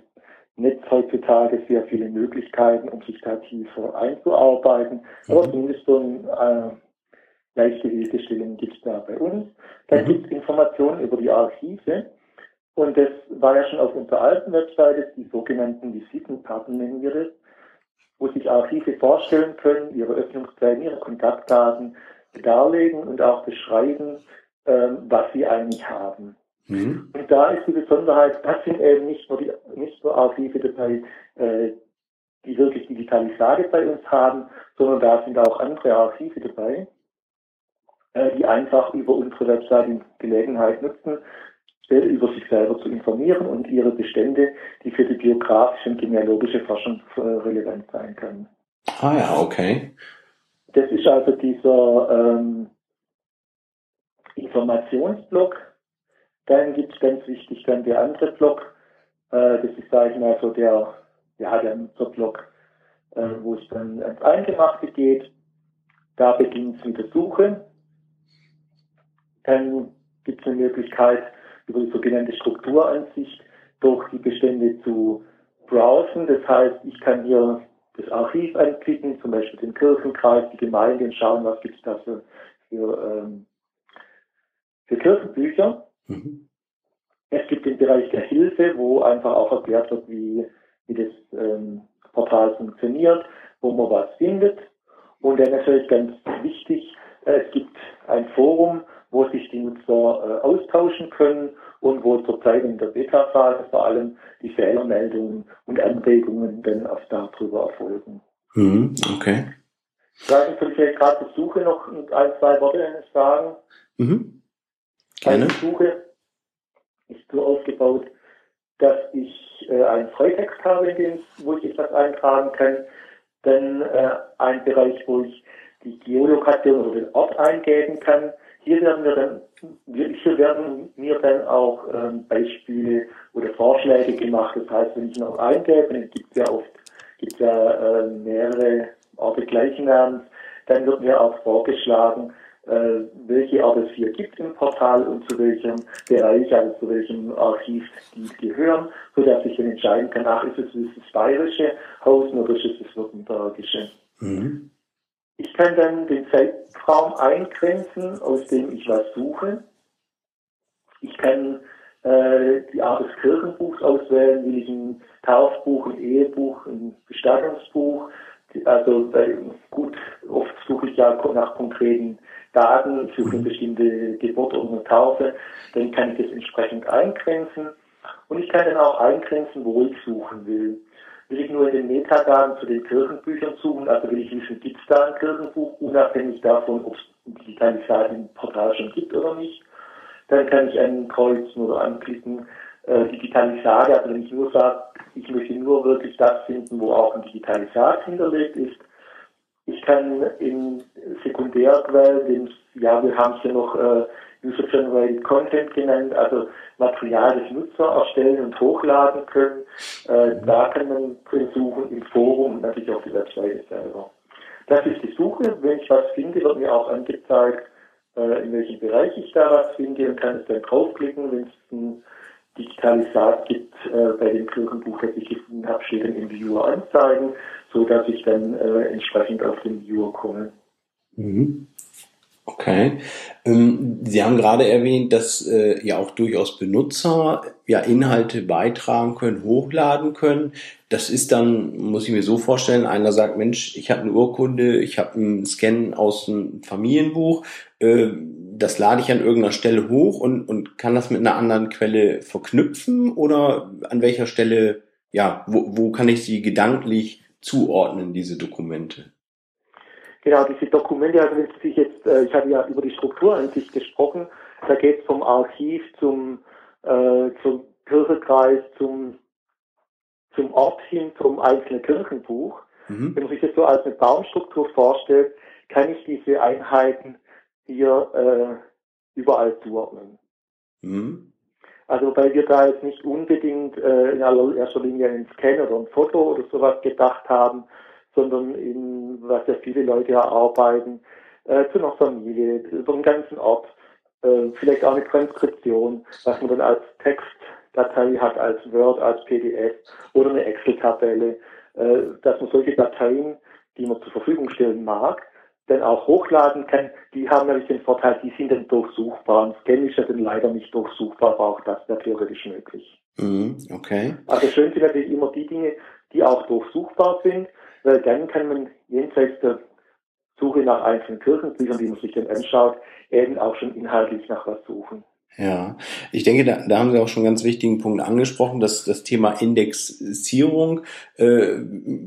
Netz heutzutage sehr viele Möglichkeiten, um sich da tiefer einzuarbeiten. Mhm. Aber zumindest so ein leichte Hilfestellungen gibt es da bei uns. Dann mhm. gibt es Informationen über die Archive. Und das war ja schon auf unserer alten Webseite, die sogenannten Visitenkarten nennen wir das, wo sich Archive vorstellen können, ihre Öffnungszeiten, ihre Kontaktdaten darlegen und auch beschreiben, ähm, was sie eigentlich haben. Mhm. Und da ist die Besonderheit, das sind eben nicht nur, die, nicht nur Archive dabei, äh, die wirklich Digitalisate bei uns haben, sondern da sind auch andere Archive dabei. Äh, die einfach über unsere Website die Gelegenheit nutzen, über sich selber zu informieren und ihre Bestände, die für die biografische und genealogische Forschung äh, relevant sein können. Ah ja, okay. Das ist also dieser ähm, Informationsblock. Dann gibt es ganz wichtig dann der andere Block. Äh, das ist, sage ich mal, so der, ja, der Nutzerblock, äh, wo es dann ans Eingemachte geht. Da beginnt es mit der Suche. Dann gibt es eine Möglichkeit, über die sogenannte Strukturansicht durch die Bestände zu browsen. Das heißt, ich kann hier das Archiv anklicken, zum Beispiel den Kirchenkreis, die Gemeinde und schauen, was gibt es da für, für, ähm, für Kirchenbücher. Mhm. Es gibt den Bereich der Hilfe, wo einfach auch erklärt wird, wie, wie das ähm, Portal funktioniert, wo man was findet. Und dann natürlich ganz wichtig, äh, es gibt ein Forum, wo sich die Nutzer äh, austauschen können und wo zurzeit in der Beta-Phase vor allem die Fehlermeldungen und Anregungen dann auch darüber erfolgen. Mhm, okay. Ich weiß nicht, vielleicht gerade zur Suche noch ein, zwei Worte sagen. Mhm. Gerne. Die Suche ist so aufgebaut, dass ich äh, einen Freitext habe, in dem, wo ich etwas eintragen kann. Dann äh, ein Bereich, wo ich die Geolokation oder den Ort eingeben kann. Hier werden wir dann, hier werden mir dann auch ähm, Beispiele oder Vorschläge gemacht. Das heißt, wenn ich noch eingebe, dann gibt es ja oft gibt ja äh, mehrere Orte gleichen Namens, dann wird mir auch vorgeschlagen, äh, welche Orte es hier gibt im Portal und zu welchem Bereich, also zu welchem Archiv die gehören, sodass ich dann entscheiden kann, ach, ist es das bayerische Haus oder ist es das württembergische. Mhm. Ich kann dann den Zeitraum eingrenzen, aus dem ich was suche. Ich kann äh, die Art des Kirchenbuchs auswählen, will ich ein Taufbuch, ein Ehebuch, ein Bestattungsbuch. Also bei, gut, oft suche ich ja nach konkreten Daten, suche eine bestimmte Geburt oder eine Taufe, dann kann ich das entsprechend eingrenzen. Und ich kann dann auch eingrenzen, wo ich suchen will. Will ich nur in den Metadaten zu den Kirchenbüchern suchen, also will ich wissen, gibt es da ein Kirchenbuch, unabhängig davon, ob es ein Digitalisat im Portal schon gibt oder nicht. Dann kann ich einen kreuzen oder anklicken, äh, Digitalisat, also wenn ich nur sage, ich möchte nur wirklich das finden, wo auch ein Digitalisat hinterlegt ist. Ich kann in Sekundärquellen, ja, wir haben es ja noch äh, User-Generated Content genannt, also Material des Nutzer erstellen und hochladen können. Äh, da kann man suchen im Forum und natürlich auf die Webseite selber. Das ist die Suche. Wenn ich was finde, wird mir auch angezeigt, äh, in welchem Bereich ich da was finde und kann es dann draufklicken. Wenn es ein Digitalisat gibt äh, bei dem Kirchenbuch, das ich gefunden habe, steht dann im Viewer anzeigen, so dass ich dann äh, entsprechend auf den Viewer komme. Mhm. Okay. Ähm, Sie haben gerade erwähnt, dass äh, ja auch durchaus Benutzer ja Inhalte beitragen können, hochladen können. Das ist dann, muss ich mir so vorstellen, einer sagt, Mensch, ich habe eine Urkunde, ich habe einen Scan aus einem Familienbuch, äh, das lade ich an irgendeiner Stelle hoch und, und kann das mit einer anderen Quelle verknüpfen oder an welcher Stelle, ja, wo, wo kann ich sie gedanklich zuordnen, diese Dokumente? Genau, diese Dokumente, also wenn Sie sich jetzt, äh, ich habe ja über die Strukturansicht gesprochen, da geht es vom Archiv zum, äh, zum Kirchenkreis, zum, zum Ort hin, zum einzelnen Kirchenbuch. Mhm. Wenn man sich das so als eine Baumstruktur vorstellt, kann ich diese Einheiten hier äh, überall zuordnen. Mhm. Also weil wir da jetzt nicht unbedingt äh, in erster Linie einen Scan oder ein Foto oder sowas gedacht haben, sondern in was ja viele Leute erarbeiten, äh, zu einer Familie, über den ganzen Ort, äh, vielleicht auch eine Transkription, was man dann als Textdatei hat, als Word, als PDF oder eine Excel-Tabelle, äh, dass man solche Dateien, die man zur Verfügung stellen mag, dann auch hochladen kann, die haben nämlich den Vorteil, die sind dann durchsuchbar. Und Scan ist ja dann leider nicht durchsuchbar, aber auch das wäre theoretisch möglich. Mhm, okay. Also schön sind natürlich immer die Dinge, die auch durchsuchbar sind, weil dann kann man jenseits der Suche nach einzelnen Kirchenbüchern, die man sich dann anschaut, eben auch schon inhaltlich nach was suchen. Ja, ich denke, da, da haben Sie auch schon einen ganz wichtigen Punkt angesprochen, dass das Thema Indexierung. Äh,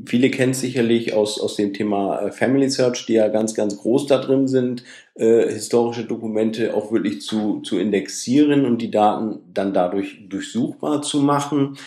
viele kennen es sicherlich aus, aus dem Thema äh, Family Search, die ja ganz, ganz groß da drin sind, äh, historische Dokumente auch wirklich zu, zu indexieren und die Daten dann dadurch durchsuchbar zu machen.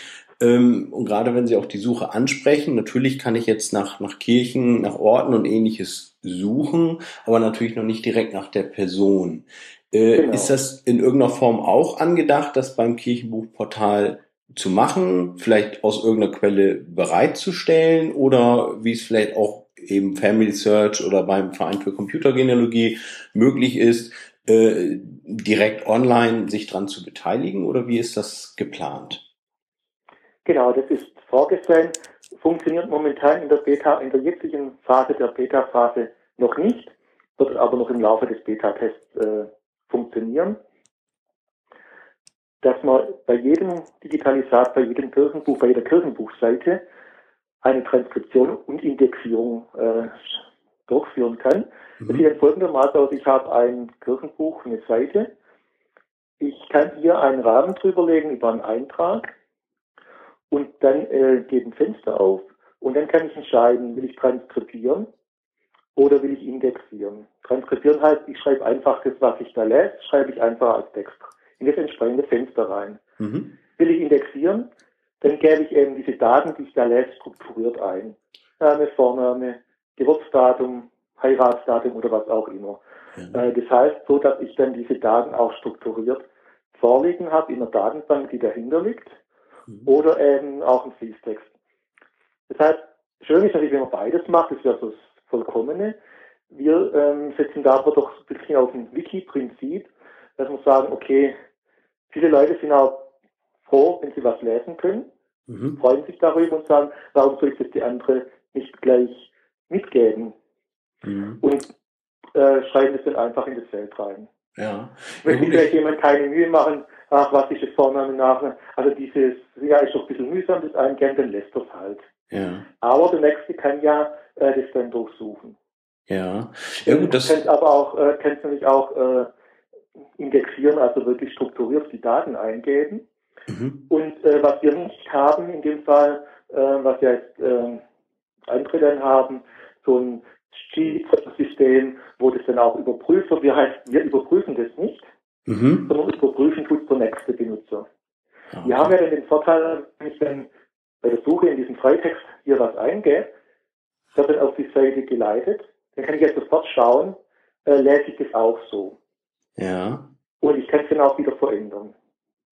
Ähm, und gerade wenn Sie auch die Suche ansprechen, natürlich kann ich jetzt nach, nach Kirchen, nach Orten und ähnliches suchen, aber natürlich noch nicht direkt nach der Person. Äh, genau. Ist das in irgendeiner Form auch angedacht, das beim Kirchenbuchportal zu machen, vielleicht aus irgendeiner Quelle bereitzustellen oder wie es vielleicht auch eben Family Search oder beim Verein für Computergenealogie möglich ist, äh, direkt online sich dran zu beteiligen oder wie ist das geplant? Genau, das ist vorgesehen, funktioniert momentan in der Beta, in der jetzigen Phase der Beta-Phase noch nicht, wird aber noch im Laufe des Beta-Tests äh, funktionieren, dass man bei jedem Digitalisat, bei jedem Kirchenbuch, bei jeder Kirchenbuchseite eine Transkription und Indexierung äh, durchführen kann. Mhm. Das sieht folgendermaßen aus, ich habe ein Kirchenbuch, eine Seite. Ich kann hier einen Rahmen drüberlegen über einen Eintrag und dann äh, geht ein Fenster auf und dann kann ich entscheiden, will ich transkribieren oder will ich indexieren. Transkribieren heißt, ich schreibe einfach das, was ich da lese, schreibe ich einfach als Text in das entsprechende Fenster rein. Mhm. Will ich indexieren, dann gebe ich eben diese Daten, die ich da lese, strukturiert ein. Name, Vorname, Geburtsdatum, Heiratsdatum oder was auch immer. Ja. Äh, das heißt, so dass ich dann diese Daten auch strukturiert vorliegen habe in einer Datenbank, die dahinter liegt, mhm. oder eben auch im Fließtext. Das heißt, schön ist natürlich, wenn man beides macht, das wäre so das Vollkommene. Wir ähm, setzen da aber doch ein bisschen auf ein Wiki-Prinzip, dass wir sagen, okay, viele Leute sind auch froh, wenn sie was lesen können, mhm. freuen sich darüber und sagen, warum soll ich das die andere nicht gleich mitgeben? Mhm. Und äh, schreiben es dann einfach in das Feld rein. Ja. Wenn sich vielleicht jemand keine Mühe machen, ach, was ist das Vorname, Nachname, also dieses, ja, ist doch ein bisschen mühsam, das eingeben, dann lässt das halt. Ja. Aber der Nächste kann ja äh, das dann durchsuchen. Ja. Ja gut, das. Du kannst aber auch, äh, kannst nämlich auch äh, indexieren, also wirklich strukturiert die Daten eingeben. Mhm. Und äh, was wir nicht haben in dem Fall, äh, was ja jetzt äh, andere dann haben, so ein System, wo das dann auch überprüft wird. Wir heißt, wir überprüfen das nicht, mhm. sondern überprüfen tut der nächste Benutzer. Okay. Wir haben ja dann den Vorteil, wenn ich dann bei der Suche in diesem Freitext hier was eingebe, wird dann auf die Seite geleitet. Dann kann ich jetzt sofort schauen, äh, lese ich das auch so. Ja. Und ich kann es dann auch wieder verändern.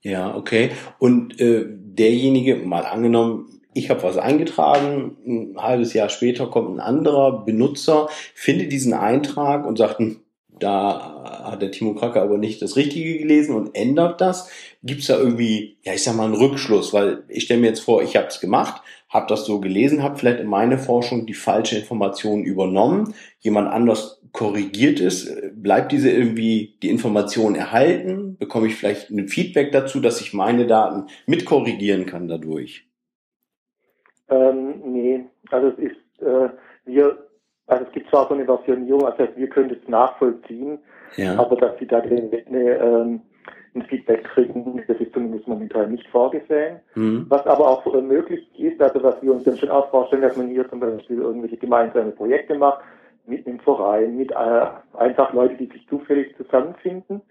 Ja, okay. Und äh, derjenige, mal angenommen, ich habe was eingetragen, ein halbes Jahr später kommt ein anderer Benutzer, findet diesen Eintrag und sagt, hm, da hat der Timo Kracker aber nicht das Richtige gelesen und ändert das. Gibt es da irgendwie, ja ich sag mal, einen Rückschluss, weil ich stelle mir jetzt vor, ich habe es gemacht, habe das so gelesen, habe vielleicht in meine Forschung die falsche Information übernommen, jemand anders korrigiert ist, bleibt diese irgendwie die Information erhalten, bekomme ich vielleicht ein Feedback dazu, dass ich meine Daten mit korrigieren kann dadurch. Ähm, nee, also es ist, äh, wir, also es gibt zwar so eine Versionierung, also wir können das nachvollziehen, ja. aber dass sie da eine, eine, ähm, ein Feedback kriegen, das ist zumindest momentan nicht vorgesehen. Mhm. Was aber auch äh, möglich ist, also was wir uns dann schon auch vorstellen, dass man hier zum Beispiel irgendwelche gemeinsame Projekte macht, mit einem Verein, mit äh, einfach Leute, die sich zufällig zusammenfinden,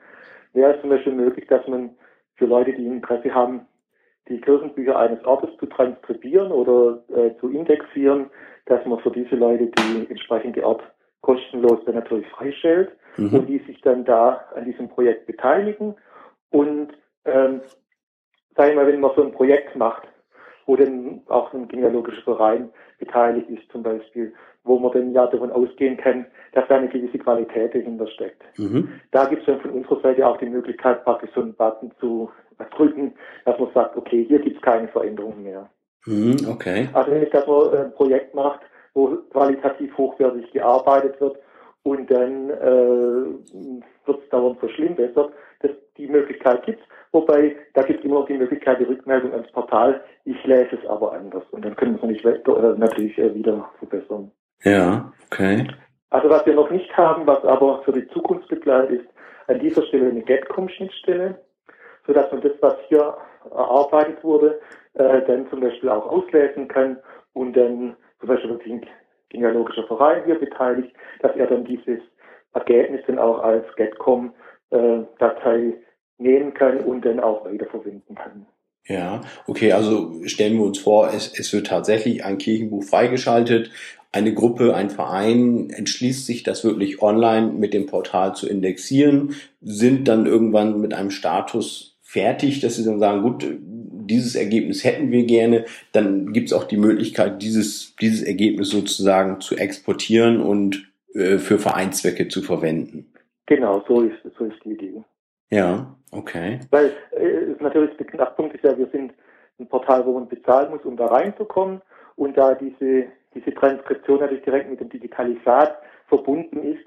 wäre es zum Beispiel möglich, dass man für Leute, die Interesse haben, die Kirchenbücher eines Ortes zu transkribieren oder äh, zu indexieren, dass man für diese Leute die entsprechende Ort kostenlos dann natürlich freistellt mhm. und die sich dann da an diesem Projekt beteiligen. Und ähm, sagen wir mal, wenn man so ein Projekt macht, wo dann auch ein genealogischer Verein beteiligt ist zum Beispiel, wo man dann ja davon ausgehen kann, dass da eine gewisse Qualität dahinter steckt. Mhm. Da gibt es dann von unserer Seite auch die Möglichkeit, praktisch so einen Button zu drücken, dass man sagt, okay, hier gibt es keine Veränderungen mehr. Mhm, okay. Also wenn ich das so ein Projekt macht, wo qualitativ hochwertig gearbeitet wird und dann äh, wird es dauernd verschlimmbessert, dass die Möglichkeit gibt Wobei, da gibt es immer noch die Möglichkeit, die Rückmeldung ans Portal. Ich lese es aber anders. Und dann können wir es nicht äh, natürlich äh, wieder verbessern. Ja, okay. Also was wir noch nicht haben, was aber für die Zukunft geplant ist, an dieser Stelle eine Getcom-Schnittstelle, sodass man das, was hier erarbeitet wurde, äh, dann zum Beispiel auch auslesen kann und dann zum Beispiel ein genealogischer Verein hier beteiligt, dass er dann dieses Ergebnis dann auch als Getcom-Datei äh, nehmen kann und dann auch weiterverwenden kann. Ja, okay, also stellen wir uns vor, es, es wird tatsächlich ein Kirchenbuch freigeschaltet. Eine Gruppe, ein Verein entschließt sich, das wirklich online mit dem Portal zu indexieren, sind dann irgendwann mit einem Status fertig, dass sie dann sagen, gut, dieses Ergebnis hätten wir gerne, dann gibt es auch die Möglichkeit, dieses, dieses Ergebnis sozusagen zu exportieren und äh, für Vereinszwecke zu verwenden. Genau, so ist, so ist die Idee. Ja, okay. Weil äh, natürlich der Knackpunkt ist ja, wir sind ein Portal, wo man bezahlen muss, um da reinzukommen. Und da diese, diese Transkription natürlich direkt mit dem Digitalisat verbunden ist,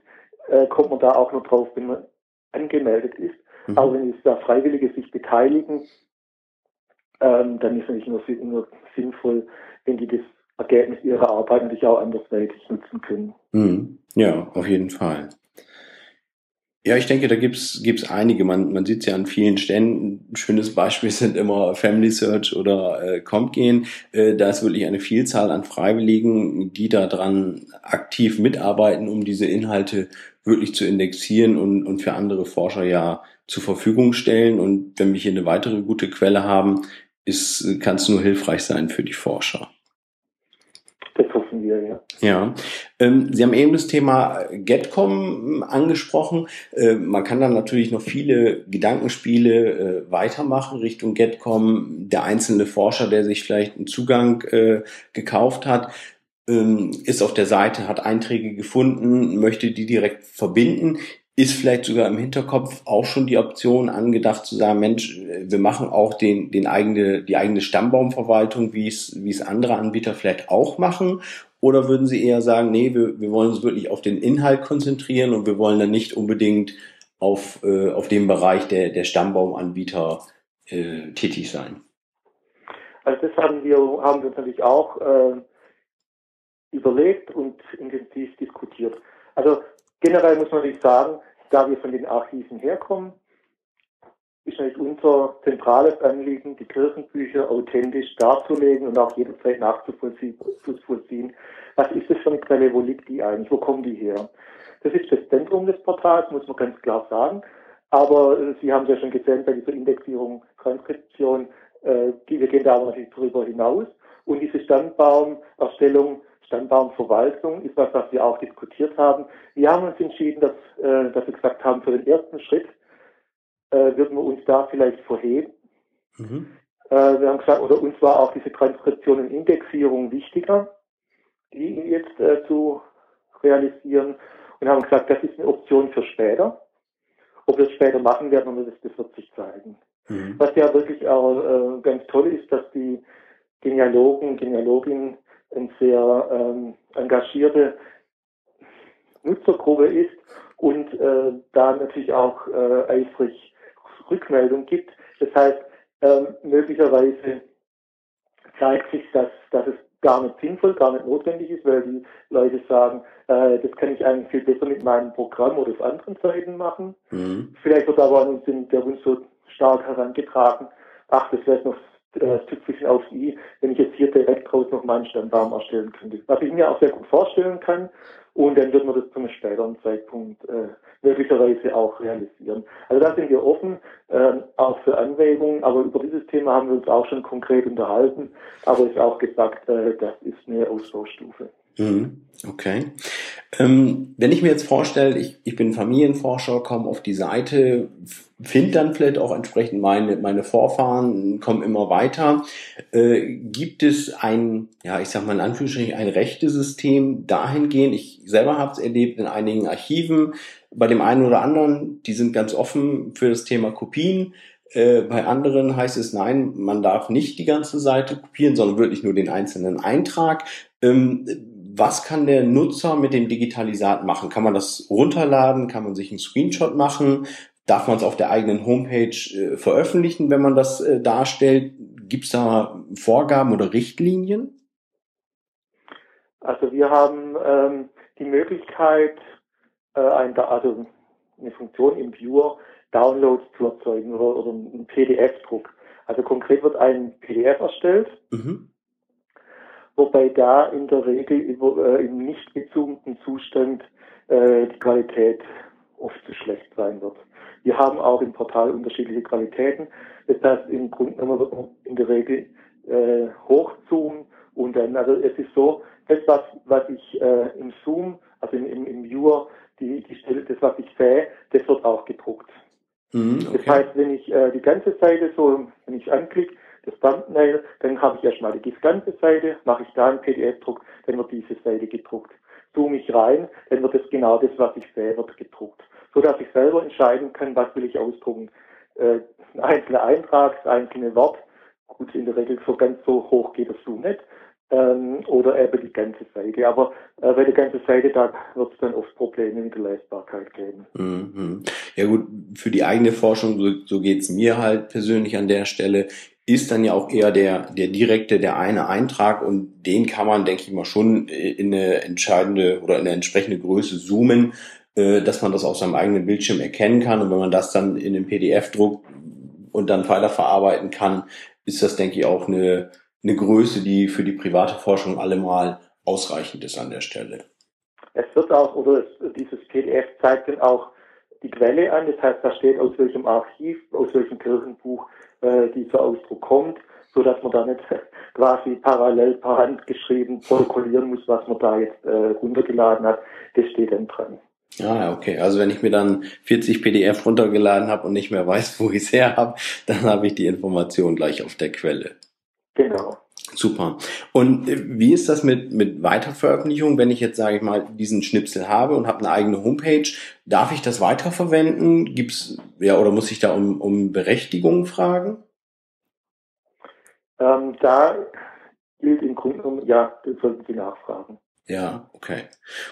äh, kommt man da auch nur drauf, wenn man angemeldet ist. Mhm. Aber wenn jetzt da Freiwillige sich beteiligen, ähm, dann ist es nicht nur, nur sinnvoll, wenn die das Ergebnis ihrer Arbeit natürlich auch andersweitig nutzen können. Mhm. Ja, auf jeden Fall. Ja, ich denke, da gibt's gibt's einige. Man, man sieht ja an vielen Stellen. Ein schönes Beispiel sind immer Family Search oder äh, CompGen. Äh, da ist wirklich eine Vielzahl an Freiwilligen, die da dran aktiv mitarbeiten, um diese Inhalte wirklich zu indexieren und, und für andere Forscher ja zur Verfügung stellen. Und wenn wir hier eine weitere gute Quelle haben, ist, kann es nur hilfreich sein für die Forscher. Das hoffen wir, ja. Ja, ähm, Sie haben eben das Thema Getcom angesprochen. Äh, man kann dann natürlich noch viele Gedankenspiele äh, weitermachen Richtung Getcom. Der einzelne Forscher, der sich vielleicht einen Zugang äh, gekauft hat, ähm, ist auf der Seite, hat Einträge gefunden, möchte die direkt verbinden ist vielleicht sogar im Hinterkopf auch schon die Option angedacht zu sagen, Mensch, wir machen auch den, den eigene, die eigene Stammbaumverwaltung, wie es, wie es andere Anbieter vielleicht auch machen? Oder würden Sie eher sagen, nee, wir, wir wollen uns wirklich auf den Inhalt konzentrieren und wir wollen dann nicht unbedingt auf, äh, auf dem Bereich der, der Stammbaumanbieter äh, tätig sein? Also das haben wir, haben wir natürlich auch äh, überlegt und intensiv diskutiert. Also Generell muss man natürlich sagen, da wir von den Archiven herkommen, ist natürlich unser zentrales Anliegen, die Kirchenbücher authentisch darzulegen und auch jederzeit nachzuvollziehen. Was ist das für eine Quelle? Wo liegt die eigentlich? Wo kommen die her? Das ist das Zentrum des Portals, muss man ganz klar sagen. Aber äh, Sie haben es ja schon gesehen bei dieser Indexierung, Transkription, äh, die, wir gehen da aber natürlich darüber hinaus. Und diese Standbaumerstellung Stammbaumverwaltung ist was, was wir auch diskutiert haben. Wir haben uns entschieden, dass, äh, dass wir gesagt haben, für den ersten Schritt äh, würden wir uns da vielleicht verheben. Mhm. Äh, wir haben gesagt, oder uns war auch diese Transkription und Indexierung wichtiger, die jetzt äh, zu realisieren und haben gesagt, das ist eine Option für später. Ob wir es später machen werden, das, das wird sich zeigen. Mhm. Was ja wirklich auch äh, ganz toll ist, dass die Genealogen, Genealoginnen eine sehr ähm, engagierte Nutzergruppe ist und äh, da natürlich auch äh, eifrig Rückmeldung gibt. Das heißt, äh, möglicherweise zeigt sich, dass, dass es gar nicht sinnvoll, gar nicht notwendig ist, weil die Leute sagen, äh, das kann ich eigentlich viel besser mit meinem Programm oder auf anderen Seiten machen. Mhm. Vielleicht wird aber an uns der Wunsch so stark herangetragen, ach, das wäre noch äh, Tüpfelchen aufs I, wenn ich jetzt hier direkt raus noch meinen Stammbaum erstellen könnte. Was ich mir auch sehr gut vorstellen kann. Und dann wird man das zu einem späteren Zeitpunkt äh, möglicherweise auch realisieren. Also da sind wir offen, äh, auch für Anregungen. Aber über dieses Thema haben wir uns auch schon konkret unterhalten. Aber ist auch gesagt, äh, das ist eine Ausbaustufe. Mhm. Okay. Ähm, wenn ich mir jetzt vorstelle, ich, ich bin Familienforscher, komme auf die Seite, finde dann vielleicht auch entsprechend meine, meine Vorfahren, komme immer weiter. Äh, gibt es ein, ja, ich sag mal in Anführungsstrichen, ein Rechtesystem dahingehend? Ich selber habe es erlebt in einigen Archiven. Bei dem einen oder anderen, die sind ganz offen für das Thema Kopien. Äh, bei anderen heißt es nein, man darf nicht die ganze Seite kopieren, sondern wirklich nur den einzelnen Eintrag. Ähm, was kann der Nutzer mit dem Digitalisat machen? Kann man das runterladen? Kann man sich einen Screenshot machen? Darf man es auf der eigenen Homepage äh, veröffentlichen, wenn man das äh, darstellt? Gibt es da Vorgaben oder Richtlinien? Also wir haben ähm, die Möglichkeit, äh, ein, also eine Funktion im Viewer Downloads zu erzeugen oder, oder einen PDF-Druck. Also konkret wird ein PDF erstellt. Mhm wobei da in der Regel äh, im nicht gezoomten Zustand äh, die Qualität oft zu schlecht sein wird. Wir haben auch im Portal unterschiedliche Qualitäten. Das heißt, im Grunde genommen wird man in der Regel äh, hochzoomen und dann, also es ist so, das, was, was ich äh, im Zoom, also im, im, im Viewer, die, die Stelle, das, was ich sehe, das wird auch gedruckt. Mhm, okay. Das heißt, wenn ich äh, die ganze Seite so, wenn ich anklicke, das Thumbnail, dann habe ich erstmal die ganze Seite, mache ich da einen PDF-Druck, dann wird diese Seite gedruckt. Zoome ich rein, dann wird es genau das, was ich sehe, gedruckt. So dass ich selber entscheiden kann, was will ich ausdrucken. Äh, ein einzelner Eintrag, einzelne Wort. Gut, in der Regel so ganz so hoch geht das so nicht ähm, oder eben die ganze Seite. Aber äh, bei der ganzen Seite, da wird es dann oft Probleme mit der Leistbarkeit geben. Mhm. Ja gut, für die eigene Forschung, so, so geht's mir halt persönlich an der Stelle, ist dann ja auch eher der, der direkte, der eine Eintrag und den kann man, denke ich mal, schon in eine entscheidende oder in eine entsprechende Größe zoomen, äh, dass man das auf seinem eigenen Bildschirm erkennen kann und wenn man das dann in den PDF druckt und dann weiter verarbeiten kann, ist das, denke ich, auch eine, eine Größe, die für die private Forschung allemal ausreichend ist an der Stelle. Es wird auch, oder es, dieses PDF zeigt dann auch die Quelle an, das heißt, da steht aus welchem Archiv, aus welchem Kirchenbuch äh, dieser Ausdruck kommt. so dass man da nicht quasi parallel per Hand geschrieben protokollieren muss, was man da jetzt äh, runtergeladen hat. Das steht dann dran. Ah, okay. Also wenn ich mir dann 40 PDF runtergeladen habe und nicht mehr weiß, wo ich es her habe, dann habe ich die Information gleich auf der Quelle. Genau. Super. Und äh, wie ist das mit, mit Weiterveröffentlichung, wenn ich jetzt, sage ich mal, diesen Schnipsel habe und habe eine eigene Homepage? Darf ich das weiterverwenden? Gibt's, ja, oder muss ich da um, um Berechtigung fragen? Ähm, da gilt im Grunde genommen, ja, das sollten Sie nachfragen. Ja, okay.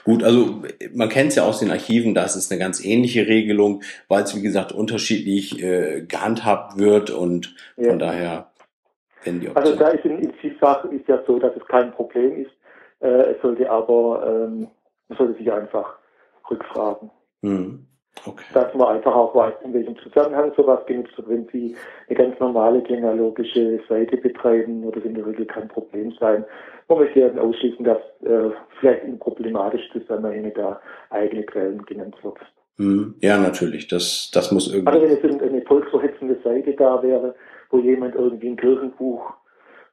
Gut, also man kennt es ja aus den Archiven, das ist eine ganz ähnliche Regelung, weil es wie gesagt unterschiedlich äh, gehandhabt wird und ja. von daher wenn die Also da ist in, in vielfach ist ja so, dass es kein Problem ist. Äh, es sollte aber ähm, man sollte sich einfach rückfragen. Hm. Okay. Dass man einfach auch weiß, in welchem Zusammenhang sowas genutzt wird. Wenn Sie eine ganz normale genealogische Seite betreiben, wird das in der Regel kein Problem sein. Man möchte ja ausschließen, dass äh, vielleicht in problematisch Zusammenhänge da eigene Quellen genannt wird. Hm. Ja, natürlich. Das, das muss irgendwie. Also wenn es eine volksverhetzende Seite da wäre, wo jemand irgendwie ein Kirchenbuch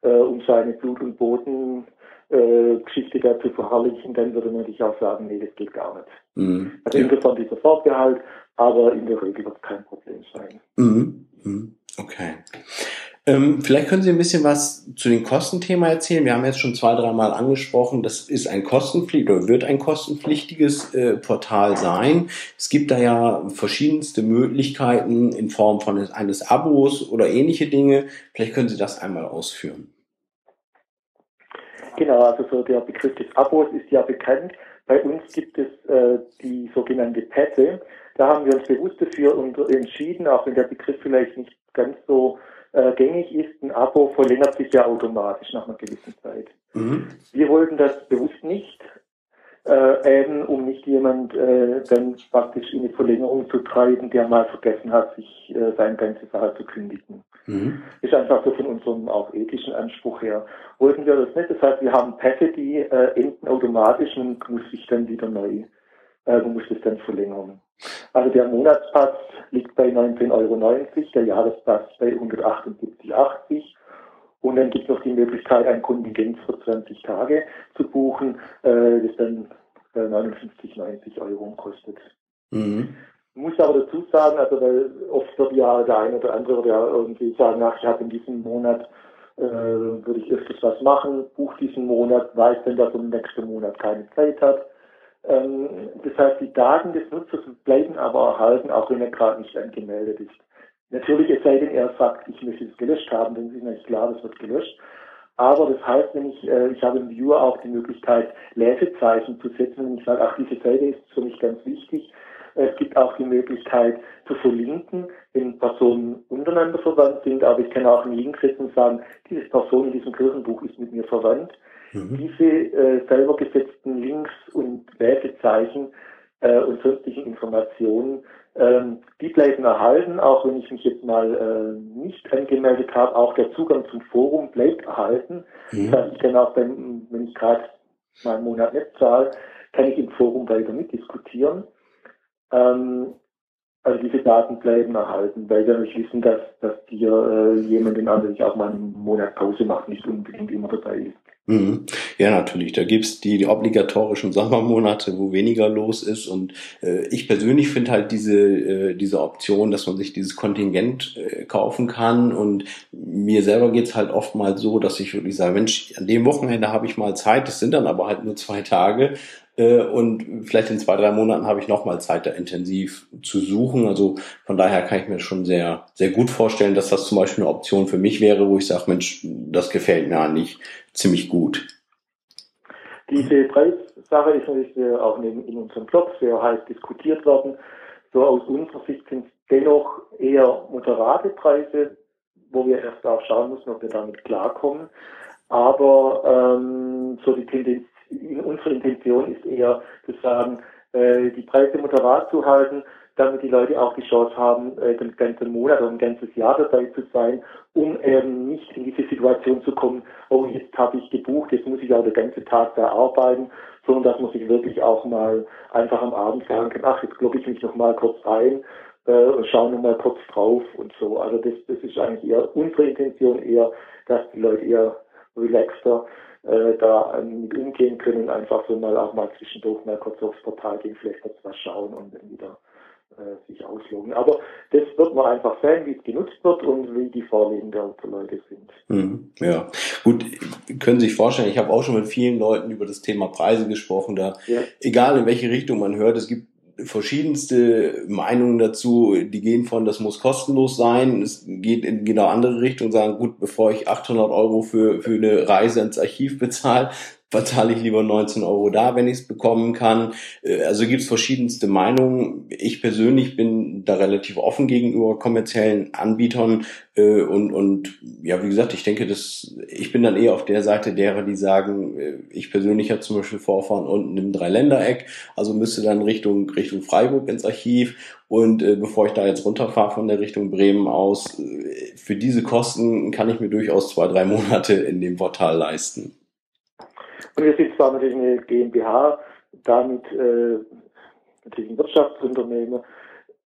äh, um seine Blut- und Boden äh, Geschichte dazu verherrlichen, dann würde man natürlich auch sagen, nee, das geht gar nicht. Mhm. Also ja. insofern dieser Vorbehalt, aber in der Regel wird es kein Problem sein. Mhm. mhm. Okay. Ähm, vielleicht können Sie ein bisschen was zu dem Kostenthema erzählen. Wir haben jetzt schon zwei, dreimal angesprochen, das ist ein kostenpflichtiges oder wird ein kostenpflichtiges äh, Portal sein. Es gibt da ja verschiedenste Möglichkeiten in Form von eines Abos oder ähnliche Dinge. Vielleicht können Sie das einmal ausführen. Genau, also so der Begriff des Abos ist ja bekannt. Bei uns gibt es äh, die sogenannte Pässe. Da haben wir uns bewusst dafür entschieden, auch wenn der Begriff vielleicht nicht ganz so äh, gängig ist, ein Abo verlängert sich ja automatisch nach einer gewissen Zeit. Mhm. Wir wollten das bewusst nicht, äh, eben um nicht jemand äh, dann praktisch in die Verlängerung zu treiben, der mal vergessen hat, sich äh, sein ganzes Verhalten zu kündigen. Mhm. Ist einfach so von unserem auch ethischen Anspruch her. Wollten wir das nicht. Das heißt, wir haben Pässe, die äh, enden automatisch und muss sich dann wieder neu, äh, man muss das dann verlängern. Also der Monatspass liegt bei 19,90 Euro, der Jahrespass bei 178,80 und dann gibt es noch die Möglichkeit, ein Kontingent für 20 Tage zu buchen, äh, das dann äh, 59,90 Euro kostet. Mhm. Muss aber dazu sagen, also weil oft wird ja der eine oder andere oder irgendwie sagen, ach, ich habe in diesem Monat äh, würde ich öfters was machen, buche diesen Monat, weiß dann, dass er im nächsten Monat keine Zeit hat. Ähm, das heißt, die Daten des Nutzers bleiben aber erhalten, auch wenn er gerade nicht angemeldet ist. Natürlich, es sei denn, er sagt, ich möchte es gelöscht haben, dann ist natürlich klar, das wird gelöscht. Aber das heißt, wenn ich, äh, ich habe im Viewer auch die Möglichkeit, Lesezeichen zu setzen, wenn ich sage, ach, diese Seite ist für mich ganz wichtig. Es gibt auch die Möglichkeit zu verlinken, wenn Personen untereinander verwandt sind, aber ich kann auch einen Link setzen und sagen, diese Person in diesem Kirchenbuch ist mit mir verwandt. Mhm. Diese äh, selber gesetzten Links und Lesezeichen äh, und sonstigen Informationen, ähm, die bleiben erhalten, auch wenn ich mich jetzt mal äh, nicht angemeldet habe. Auch der Zugang zum Forum bleibt erhalten. Mhm. Das heißt, ich kann auch, beim, wenn ich gerade mal einen Monat nicht zahle, kann ich im Forum weiter mitdiskutieren. Ähm, also diese Daten bleiben erhalten, weil wir nicht wissen, dass, dass dir äh, jemand in anderen auch mal einen Monat Pause macht, nicht unbedingt immer dabei ist. Mhm. Ja, natürlich. Da gibt's die, die obligatorischen Sommermonate, wo weniger los ist. Und äh, ich persönlich finde halt diese, äh, diese Option, dass man sich dieses Kontingent äh, kaufen kann. Und mir selber geht's halt oftmals so, dass ich wirklich sage, Mensch, an dem Wochenende habe ich mal Zeit, das sind dann aber halt nur zwei Tage. Äh, und vielleicht in zwei, drei Monaten habe ich nochmal Zeit, da intensiv zu suchen. Also von daher kann ich mir schon sehr, sehr gut vorstellen, dass das zum Beispiel eine Option für mich wäre, wo ich sage, Mensch, das gefällt mir eigentlich ziemlich gut. Diese Preissache ist natürlich auch in unserem Blog sehr heiß diskutiert worden. So aus unserer Sicht sind es dennoch eher moderate Preise, wo wir erst auch schauen müssen, ob wir damit klarkommen. Aber ähm, so die Tendenz, unsere Intention ist eher zu sagen, äh, die Preise moderat zu halten, damit die Leute auch die Chance haben, äh, den ganzen Monat oder ein ganzes Jahr dabei zu sein, um eben nicht in diese Situation zu kommen, oh, jetzt habe ich gebucht, jetzt muss ich auch den ganzen Tag da arbeiten, sondern dass man sich wirklich auch mal einfach am Abend sagen kann, ach, jetzt glocke ich mich noch mal kurz ein, äh, schauen wir mal kurz drauf und so. Also das, das ist eigentlich eher unsere Intention eher, dass die Leute eher relaxter äh, da mit umgehen können einfach so mal auch mal zwischendurch mal kurz aufs Portal gehen, vielleicht kurz was schauen und dann wieder äh, sich ausloggen. Aber das wird man einfach sehen, wie es genutzt wird und wie die Vorlieben der Leute sind. Mhm, ja, gut, können Sie sich vorstellen, ich habe auch schon mit vielen Leuten über das Thema Preise gesprochen, da ja. egal in welche Richtung man hört, es gibt verschiedenste Meinungen dazu, die gehen von, das muss kostenlos sein, es geht in genau andere Richtung, sagen, gut, bevor ich 800 Euro für, für eine Reise ins Archiv bezahle, verzahle ich lieber 19 Euro da, wenn ich es bekommen kann. Äh, also gibt es verschiedenste Meinungen. Ich persönlich bin da relativ offen gegenüber kommerziellen Anbietern äh, und, und ja, wie gesagt, ich denke, dass ich bin dann eher auf der Seite derer, die sagen, äh, ich persönlich habe zum Beispiel Vorfahren unten im Dreiländereck, also müsste dann Richtung Richtung Freiburg ins Archiv und äh, bevor ich da jetzt runterfahre von der Richtung Bremen aus, für diese Kosten kann ich mir durchaus zwei, drei Monate in dem Portal leisten. Und wir sind zwar natürlich eine GmbH, damit äh, natürlich ein Wirtschaftsunternehmen,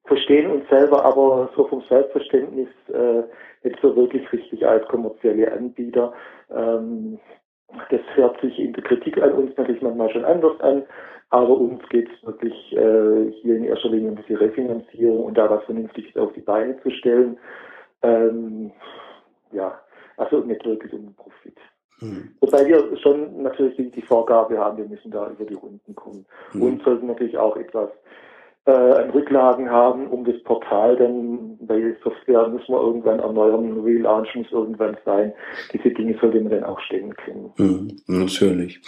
verstehen uns selber aber so vom Selbstverständnis äh, nicht so wirklich richtig als kommerzielle Anbieter. Ähm, das hört sich in der Kritik an uns natürlich manchmal schon anders an, aber uns geht es wirklich äh, hier in erster Linie um diese Refinanzierung und da was Vernünftiges auf die Beine zu stellen. Ähm, ja, also nicht wirklich um Profit. Mhm. Wobei wir schon natürlich die, die, Vorgabe haben, wir müssen da über die Runden kommen. Mhm. Und sollten natürlich auch etwas äh, an Rücklagen haben, um das Portal dann, weil Software muss man irgendwann erneuern, Relaunch muss irgendwann sein. Diese Dinge sollte man dann auch stellen können. Mhm, natürlich.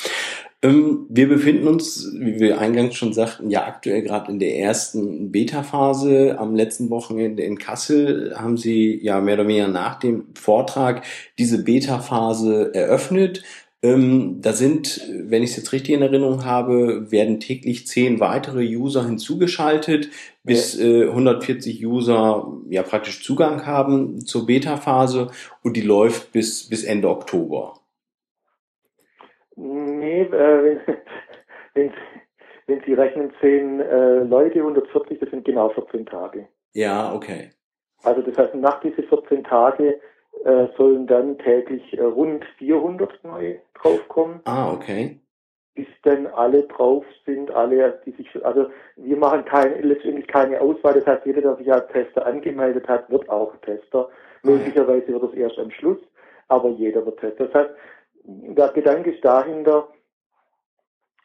Ähm, wir befinden uns, wie wir eingangs schon sagten, ja aktuell gerade in der ersten Beta-Phase. Am letzten Wochenende in Kassel haben Sie ja mehr oder weniger nach dem Vortrag diese Beta-Phase eröffnet. Ähm, da sind, wenn ich es jetzt richtig in Erinnerung habe, werden täglich zehn weitere User hinzugeschaltet, bis äh, 140 User ja praktisch Zugang haben zur Beta-Phase und die läuft bis, bis Ende Oktober. Nee, äh, wenn, wenn, Sie rechnen, 10 äh, Leute, 140, das sind genau 14 Tage. Ja, okay. Also das heißt, nach diesen 14 Tage äh, sollen dann täglich äh, rund 400 neu draufkommen. Ah, okay. Bis dann alle drauf sind, alle, die sich, also wir machen keine, letztendlich keine Auswahl. Das heißt, jeder, der sich als Tester angemeldet hat, wird auch Tester. Möglicherweise wird es erst am Schluss, aber jeder wird Tester. Das heißt, der Gedanke ist dahinter,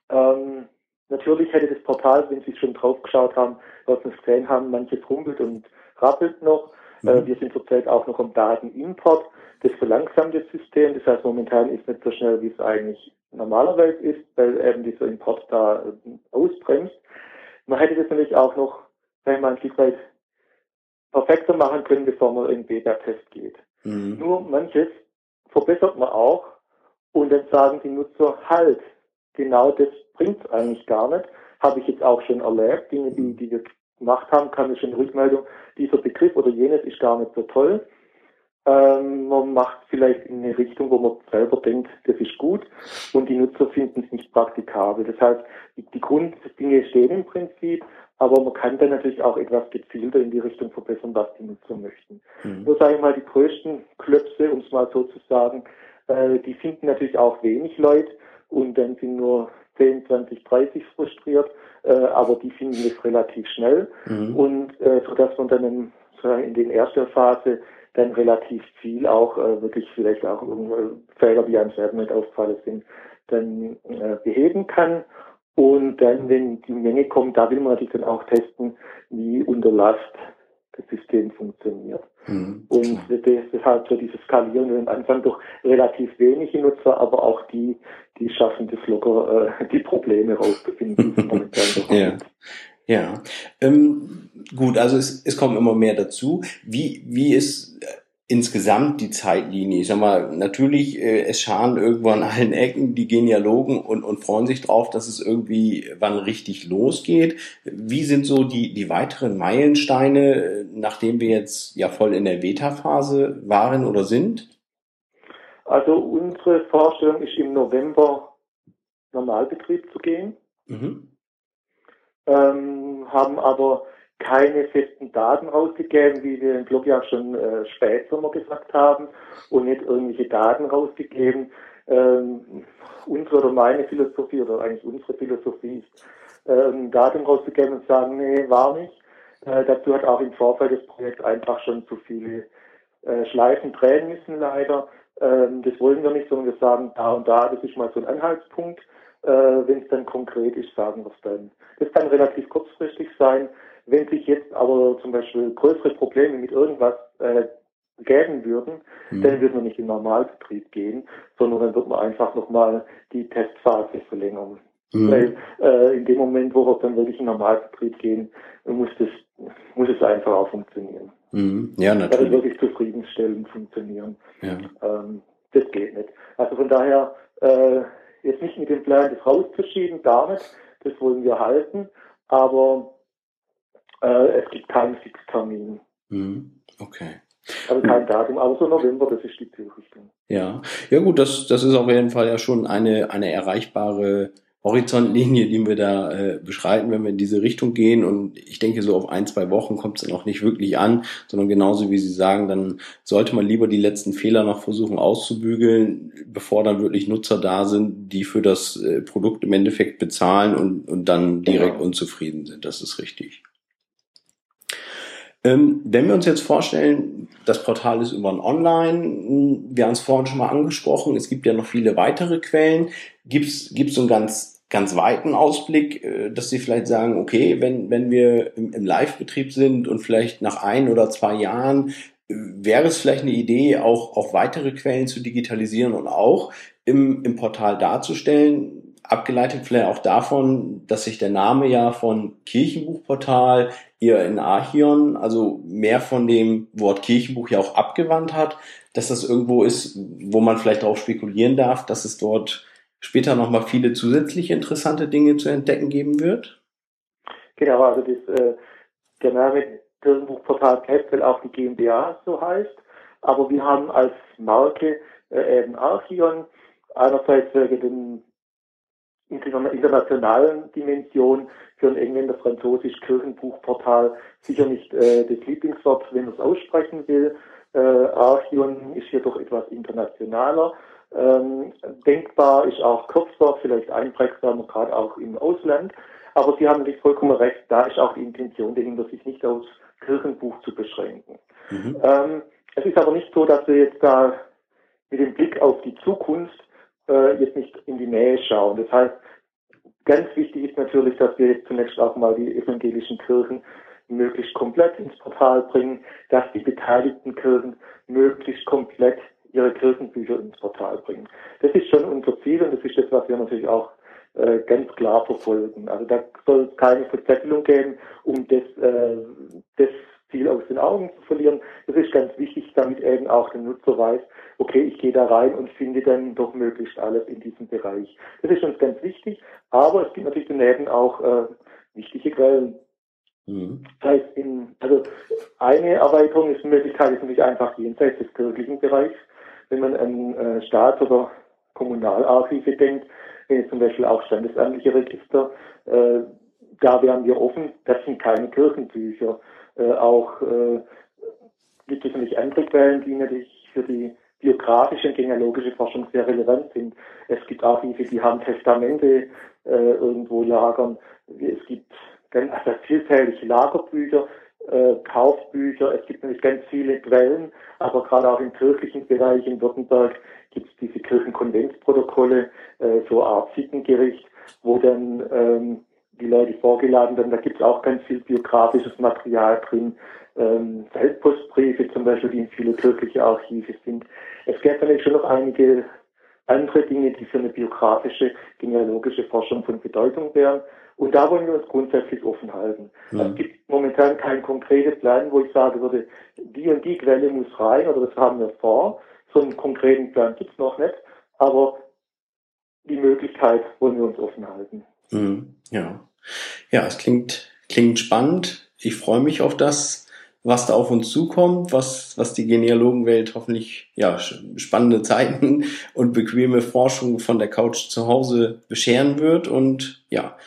ähm, natürlich hätte das Portal, wenn Sie schon drauf geschaut haben, was Sie gesehen haben, manches rumpelt und rappelt noch. Mhm. Äh, wir sind zurzeit auch noch am Datenimport. Das verlangsamt das System. Das heißt, momentan ist nicht so schnell, wie es eigentlich normalerweise ist, weil eben dieser Import da äh, ausbremst. Man hätte das natürlich auch noch, wenn man ein Stück weit perfekter machen können, bevor man in Beta-Test geht. Mhm. Nur manches verbessert man auch und dann sagen die Nutzer halt, genau das bringt es eigentlich gar nicht. Habe ich jetzt auch schon erlebt, Dinge, die, die wir gemacht haben, kam ich schon Rückmeldung, dieser Begriff oder jenes ist gar nicht so toll. Ähm, man macht vielleicht in eine Richtung, wo man selber denkt, das ist gut und die Nutzer finden es nicht praktikabel. Das heißt, die, die Grunddinge stehen im Prinzip, aber man kann dann natürlich auch etwas gezielter in die Richtung verbessern, was die Nutzer möchten. Mhm. Nur sage ich mal, die größten Klöpse, um es mal so zu sagen, äh, die finden natürlich auch wenig Leute und dann sind nur 10, 20, 30 frustriert, äh, aber die finden es relativ schnell mhm. und äh, so dass man dann in, in den ersten Phase dann relativ viel auch äh, wirklich vielleicht auch Fehler, die einem selber nicht aufgefallen sind, dann äh, beheben kann. Und dann, wenn die Menge kommt, da will man natürlich dann auch testen, wie unter Last das System funktioniert. Mhm. Und deshalb so dieses Skalieren am Anfang doch relativ wenige Nutzer, aber auch die, die schaffen das locker, äh, die Probleme rauszufinden, die momentan ja. Ja, ähm, gut, also es, es kommen immer mehr dazu. Wie, wie ist insgesamt die Zeitlinie. Ich sag mal, natürlich, äh, es scharen irgendwo an allen Ecken die Genealogen und, und freuen sich drauf, dass es irgendwie wann richtig losgeht. Wie sind so die, die weiteren Meilensteine, nachdem wir jetzt ja voll in der Beta-Phase waren oder sind? Also unsere Vorstellung ist im November Normalbetrieb zu gehen. Mhm. Ähm, haben aber keine festen Daten rausgegeben, wie wir im Blog ja schon äh, Spätsommer gesagt haben, und nicht irgendwelche Daten rausgegeben. Ähm, unsere oder meine Philosophie oder eigentlich unsere Philosophie ist, äh, ein Datum rauszugeben und sagen, nee, war nicht. Äh, dazu hat auch im Vorfeld des Projekts einfach schon zu viele äh, Schleifen drehen müssen, leider. Ähm, das wollen wir nicht, sondern wir sagen, da und da, das ist mal so ein Anhaltspunkt. Äh, Wenn es dann konkret ist, sagen wir es dann. Das kann relativ kurzfristig sein. Wenn sich jetzt aber zum Beispiel größere Probleme mit irgendwas äh, geben würden, mhm. dann würden wir nicht in Normalbetrieb gehen, sondern dann wird man einfach nochmal die Testphase verlängern. Mhm. Weil äh, in dem Moment, wo wir dann wirklich in Normalbetrieb gehen, muss das muss es einfach auch funktionieren. Mhm. Ja, natürlich. Also wirklich zufriedenstellend funktionieren. Ja. Ähm, das geht nicht. Also von daher äh, jetzt nicht mit dem Plan, das rauszuschieben, gar nicht. Das wollen wir halten. Aber äh, es gibt keinen Fixtermin. Mhm. Okay. Also kein Datum, aber so November, das ist die Zielrichtung. Ja, ja gut, das, das ist auf jeden Fall ja schon eine, eine erreichbare Horizontlinie, die wir da äh, beschreiten, wenn wir in diese Richtung gehen. Und ich denke, so auf ein, zwei Wochen kommt es dann auch nicht wirklich an, sondern genauso wie Sie sagen, dann sollte man lieber die letzten Fehler noch versuchen auszubügeln, bevor dann wirklich Nutzer da sind, die für das äh, Produkt im Endeffekt bezahlen und, und dann direkt genau. unzufrieden sind. Das ist richtig. Ähm, wenn wir uns jetzt vorstellen, das Portal ist über Online, wir haben es vorhin schon mal angesprochen, es gibt ja noch viele weitere Quellen. Gibt es so einen ganz, ganz weiten Ausblick, äh, dass Sie vielleicht sagen, okay, wenn, wenn wir im, im Live-Betrieb sind und vielleicht nach ein oder zwei Jahren äh, wäre es vielleicht eine Idee, auch, auch weitere Quellen zu digitalisieren und auch im, im Portal darzustellen, abgeleitet vielleicht auch davon, dass sich der Name ja von Kirchenbuchportal eher in Archion, also mehr von dem Wort Kirchenbuch ja auch abgewandt hat, dass das irgendwo ist, wo man vielleicht darauf spekulieren darf, dass es dort später nochmal viele zusätzliche interessante Dinge zu entdecken geben wird? Genau, also das, äh, der Name Kirchenbuchportal bleibt, weil auch die GmbH so heißt, aber wir haben als Marke äh, eben Archion einerseits wegen dem internationalen Dimension für ein Engländer-Französisch Kirchenbuchportal sicher nicht äh, das Lieblingswort, wenn man es aussprechen will. Äh, Archion ist hier doch etwas internationaler. Ähm, denkbar ist auch Kurzwort, vielleicht einprägsamer, gerade auch im Ausland. Aber Sie haben nicht vollkommen recht, da ist auch die Intention dahinter, sich nicht aufs Kirchenbuch zu beschränken. Mhm. Ähm, es ist aber nicht so, dass wir jetzt da mit dem Blick auf die Zukunft äh, jetzt nicht in die Nähe schauen. Das heißt, ganz wichtig ist natürlich, dass wir jetzt zunächst auch mal die evangelischen Kirchen möglichst komplett ins Portal bringen, dass die beteiligten Kirchen möglichst komplett ihre Kirchenbücher ins Portal bringen. Das ist schon unser Ziel und das ist das, was wir natürlich auch äh, ganz klar verfolgen. Also da soll es keine Verzettelung geben, um das, äh, das Ziel aus den Augen zu verlieren. Das ist ganz wichtig, damit eben auch der Nutzer weiß, okay, ich gehe da rein und finde dann doch möglichst alles in diesem Bereich. Das ist uns ganz wichtig, aber es gibt natürlich daneben auch äh, wichtige Quellen. Mhm. Das heißt, in, also eine Erweiterung ist Möglichkeit ist natürlich einfach jenseits des kirchlichen Bereichs. Wenn man an äh, Staats- oder Kommunalarchive denkt, wenn zum Beispiel auch standesamtliche Register, äh, da wären wir offen, das sind keine Kirchenbücher. Äh, auch äh, gibt es natürlich andere Quellen, die natürlich für die biografische und genealogische Forschung sehr relevant sind. Es gibt Archive, die haben Testamente äh, irgendwo lagern. Es gibt ganz also vielfältige Lagerbücher, äh, Kaufbücher. Es gibt natürlich ganz viele Quellen, aber gerade auch im kirchlichen Bereich in Württemberg gibt es diese Kirchenkonventsprotokolle, äh, so Art Sittengericht, wo dann ähm, die Leute vorgeladen werden. Da gibt es auch ganz viel biografisches Material drin. Ähm, Feldpostbriefe zum Beispiel, die in viele kirchliche Archive sind. Es gäbe vielleicht schon noch einige andere Dinge, die für eine biografische, genealogische Forschung von Bedeutung wären. Und da wollen wir uns grundsätzlich offen halten. Ja. Es gibt momentan kein konkretes Plan, wo ich sagen würde, die und die Quelle muss rein oder das haben wir vor. So einen konkreten Plan gibt es noch nicht. Aber die Möglichkeit wollen wir uns offen halten. Mhm. Ja. Ja, es klingt, klingt spannend. Ich freue mich auf das, was da auf uns zukommt, was, was die Genealogenwelt hoffentlich, ja, spannende Zeiten und bequeme Forschung von der Couch zu Hause bescheren wird. Und ja,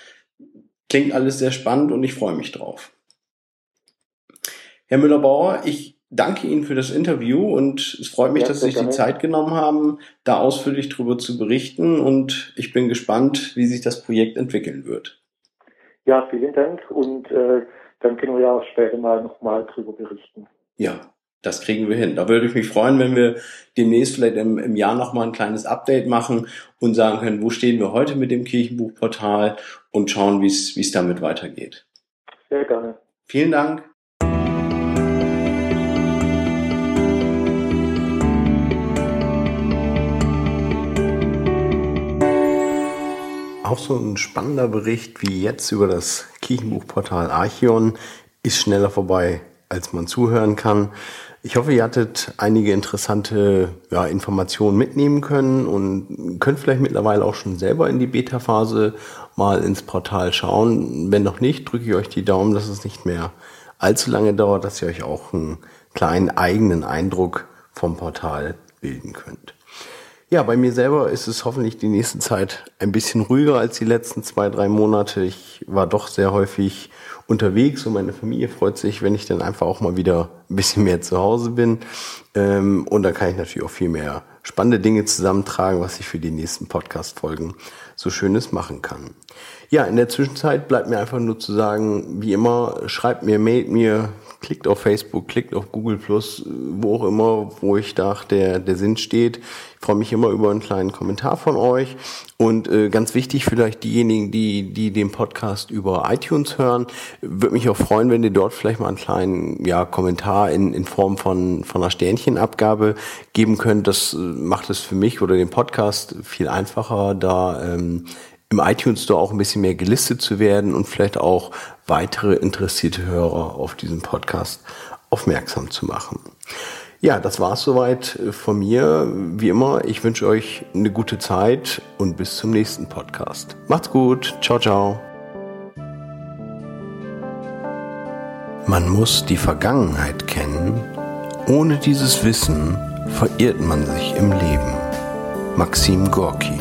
klingt alles sehr spannend und ich freue mich drauf. Herr Müller-Bauer, ich danke Ihnen für das Interview und es freut mich, ja, dass Sie sich die Zeit genommen haben, da ausführlich darüber zu berichten und ich bin gespannt, wie sich das Projekt entwickeln wird. Ja, vielen Dank und äh, dann können wir ja auch später mal nochmal darüber berichten. Ja, das kriegen wir hin. Da würde ich mich freuen, wenn wir demnächst vielleicht im, im Jahr nochmal ein kleines Update machen und sagen können, wo stehen wir heute mit dem Kirchenbuchportal und schauen, wie es damit weitergeht. Sehr gerne. Vielen Dank. Auch so ein spannender Bericht wie jetzt über das Kirchenbuchportal Archion ist schneller vorbei, als man zuhören kann. Ich hoffe, ihr hattet einige interessante ja, Informationen mitnehmen können und könnt vielleicht mittlerweile auch schon selber in die Beta-Phase mal ins Portal schauen. Wenn noch nicht, drücke ich euch die Daumen, dass es nicht mehr allzu lange dauert, dass ihr euch auch einen kleinen eigenen Eindruck vom Portal bilden könnt. Ja, bei mir selber ist es hoffentlich die nächste Zeit ein bisschen ruhiger als die letzten zwei, drei Monate. Ich war doch sehr häufig unterwegs und meine Familie freut sich, wenn ich dann einfach auch mal wieder ein bisschen mehr zu Hause bin. Ähm, und da kann ich natürlich auch viel mehr spannende Dinge zusammentragen, was ich für die nächsten Podcast-Folgen so Schönes machen kann. Ja, in der Zwischenzeit bleibt mir einfach nur zu sagen, wie immer, schreibt mir, mailt mir, klickt auf Facebook, klickt auf Google wo auch immer, wo ich dachte, der, der Sinn steht. Freue mich immer über einen kleinen Kommentar von euch. Und äh, ganz wichtig, vielleicht diejenigen, die, die den Podcast über iTunes hören, würde mich auch freuen, wenn ihr dort vielleicht mal einen kleinen ja, Kommentar in, in Form von, von einer Sternchenabgabe geben könnt. Das äh, macht es für mich oder den Podcast viel einfacher, da ähm, im iTunes Store auch ein bisschen mehr gelistet zu werden und vielleicht auch weitere interessierte Hörer auf diesen Podcast aufmerksam zu machen. Ja, das war's soweit von mir. Wie immer, ich wünsche euch eine gute Zeit und bis zum nächsten Podcast. Macht's gut. Ciao, ciao. Man muss die Vergangenheit kennen. Ohne dieses Wissen verirrt man sich im Leben. Maxim Gorki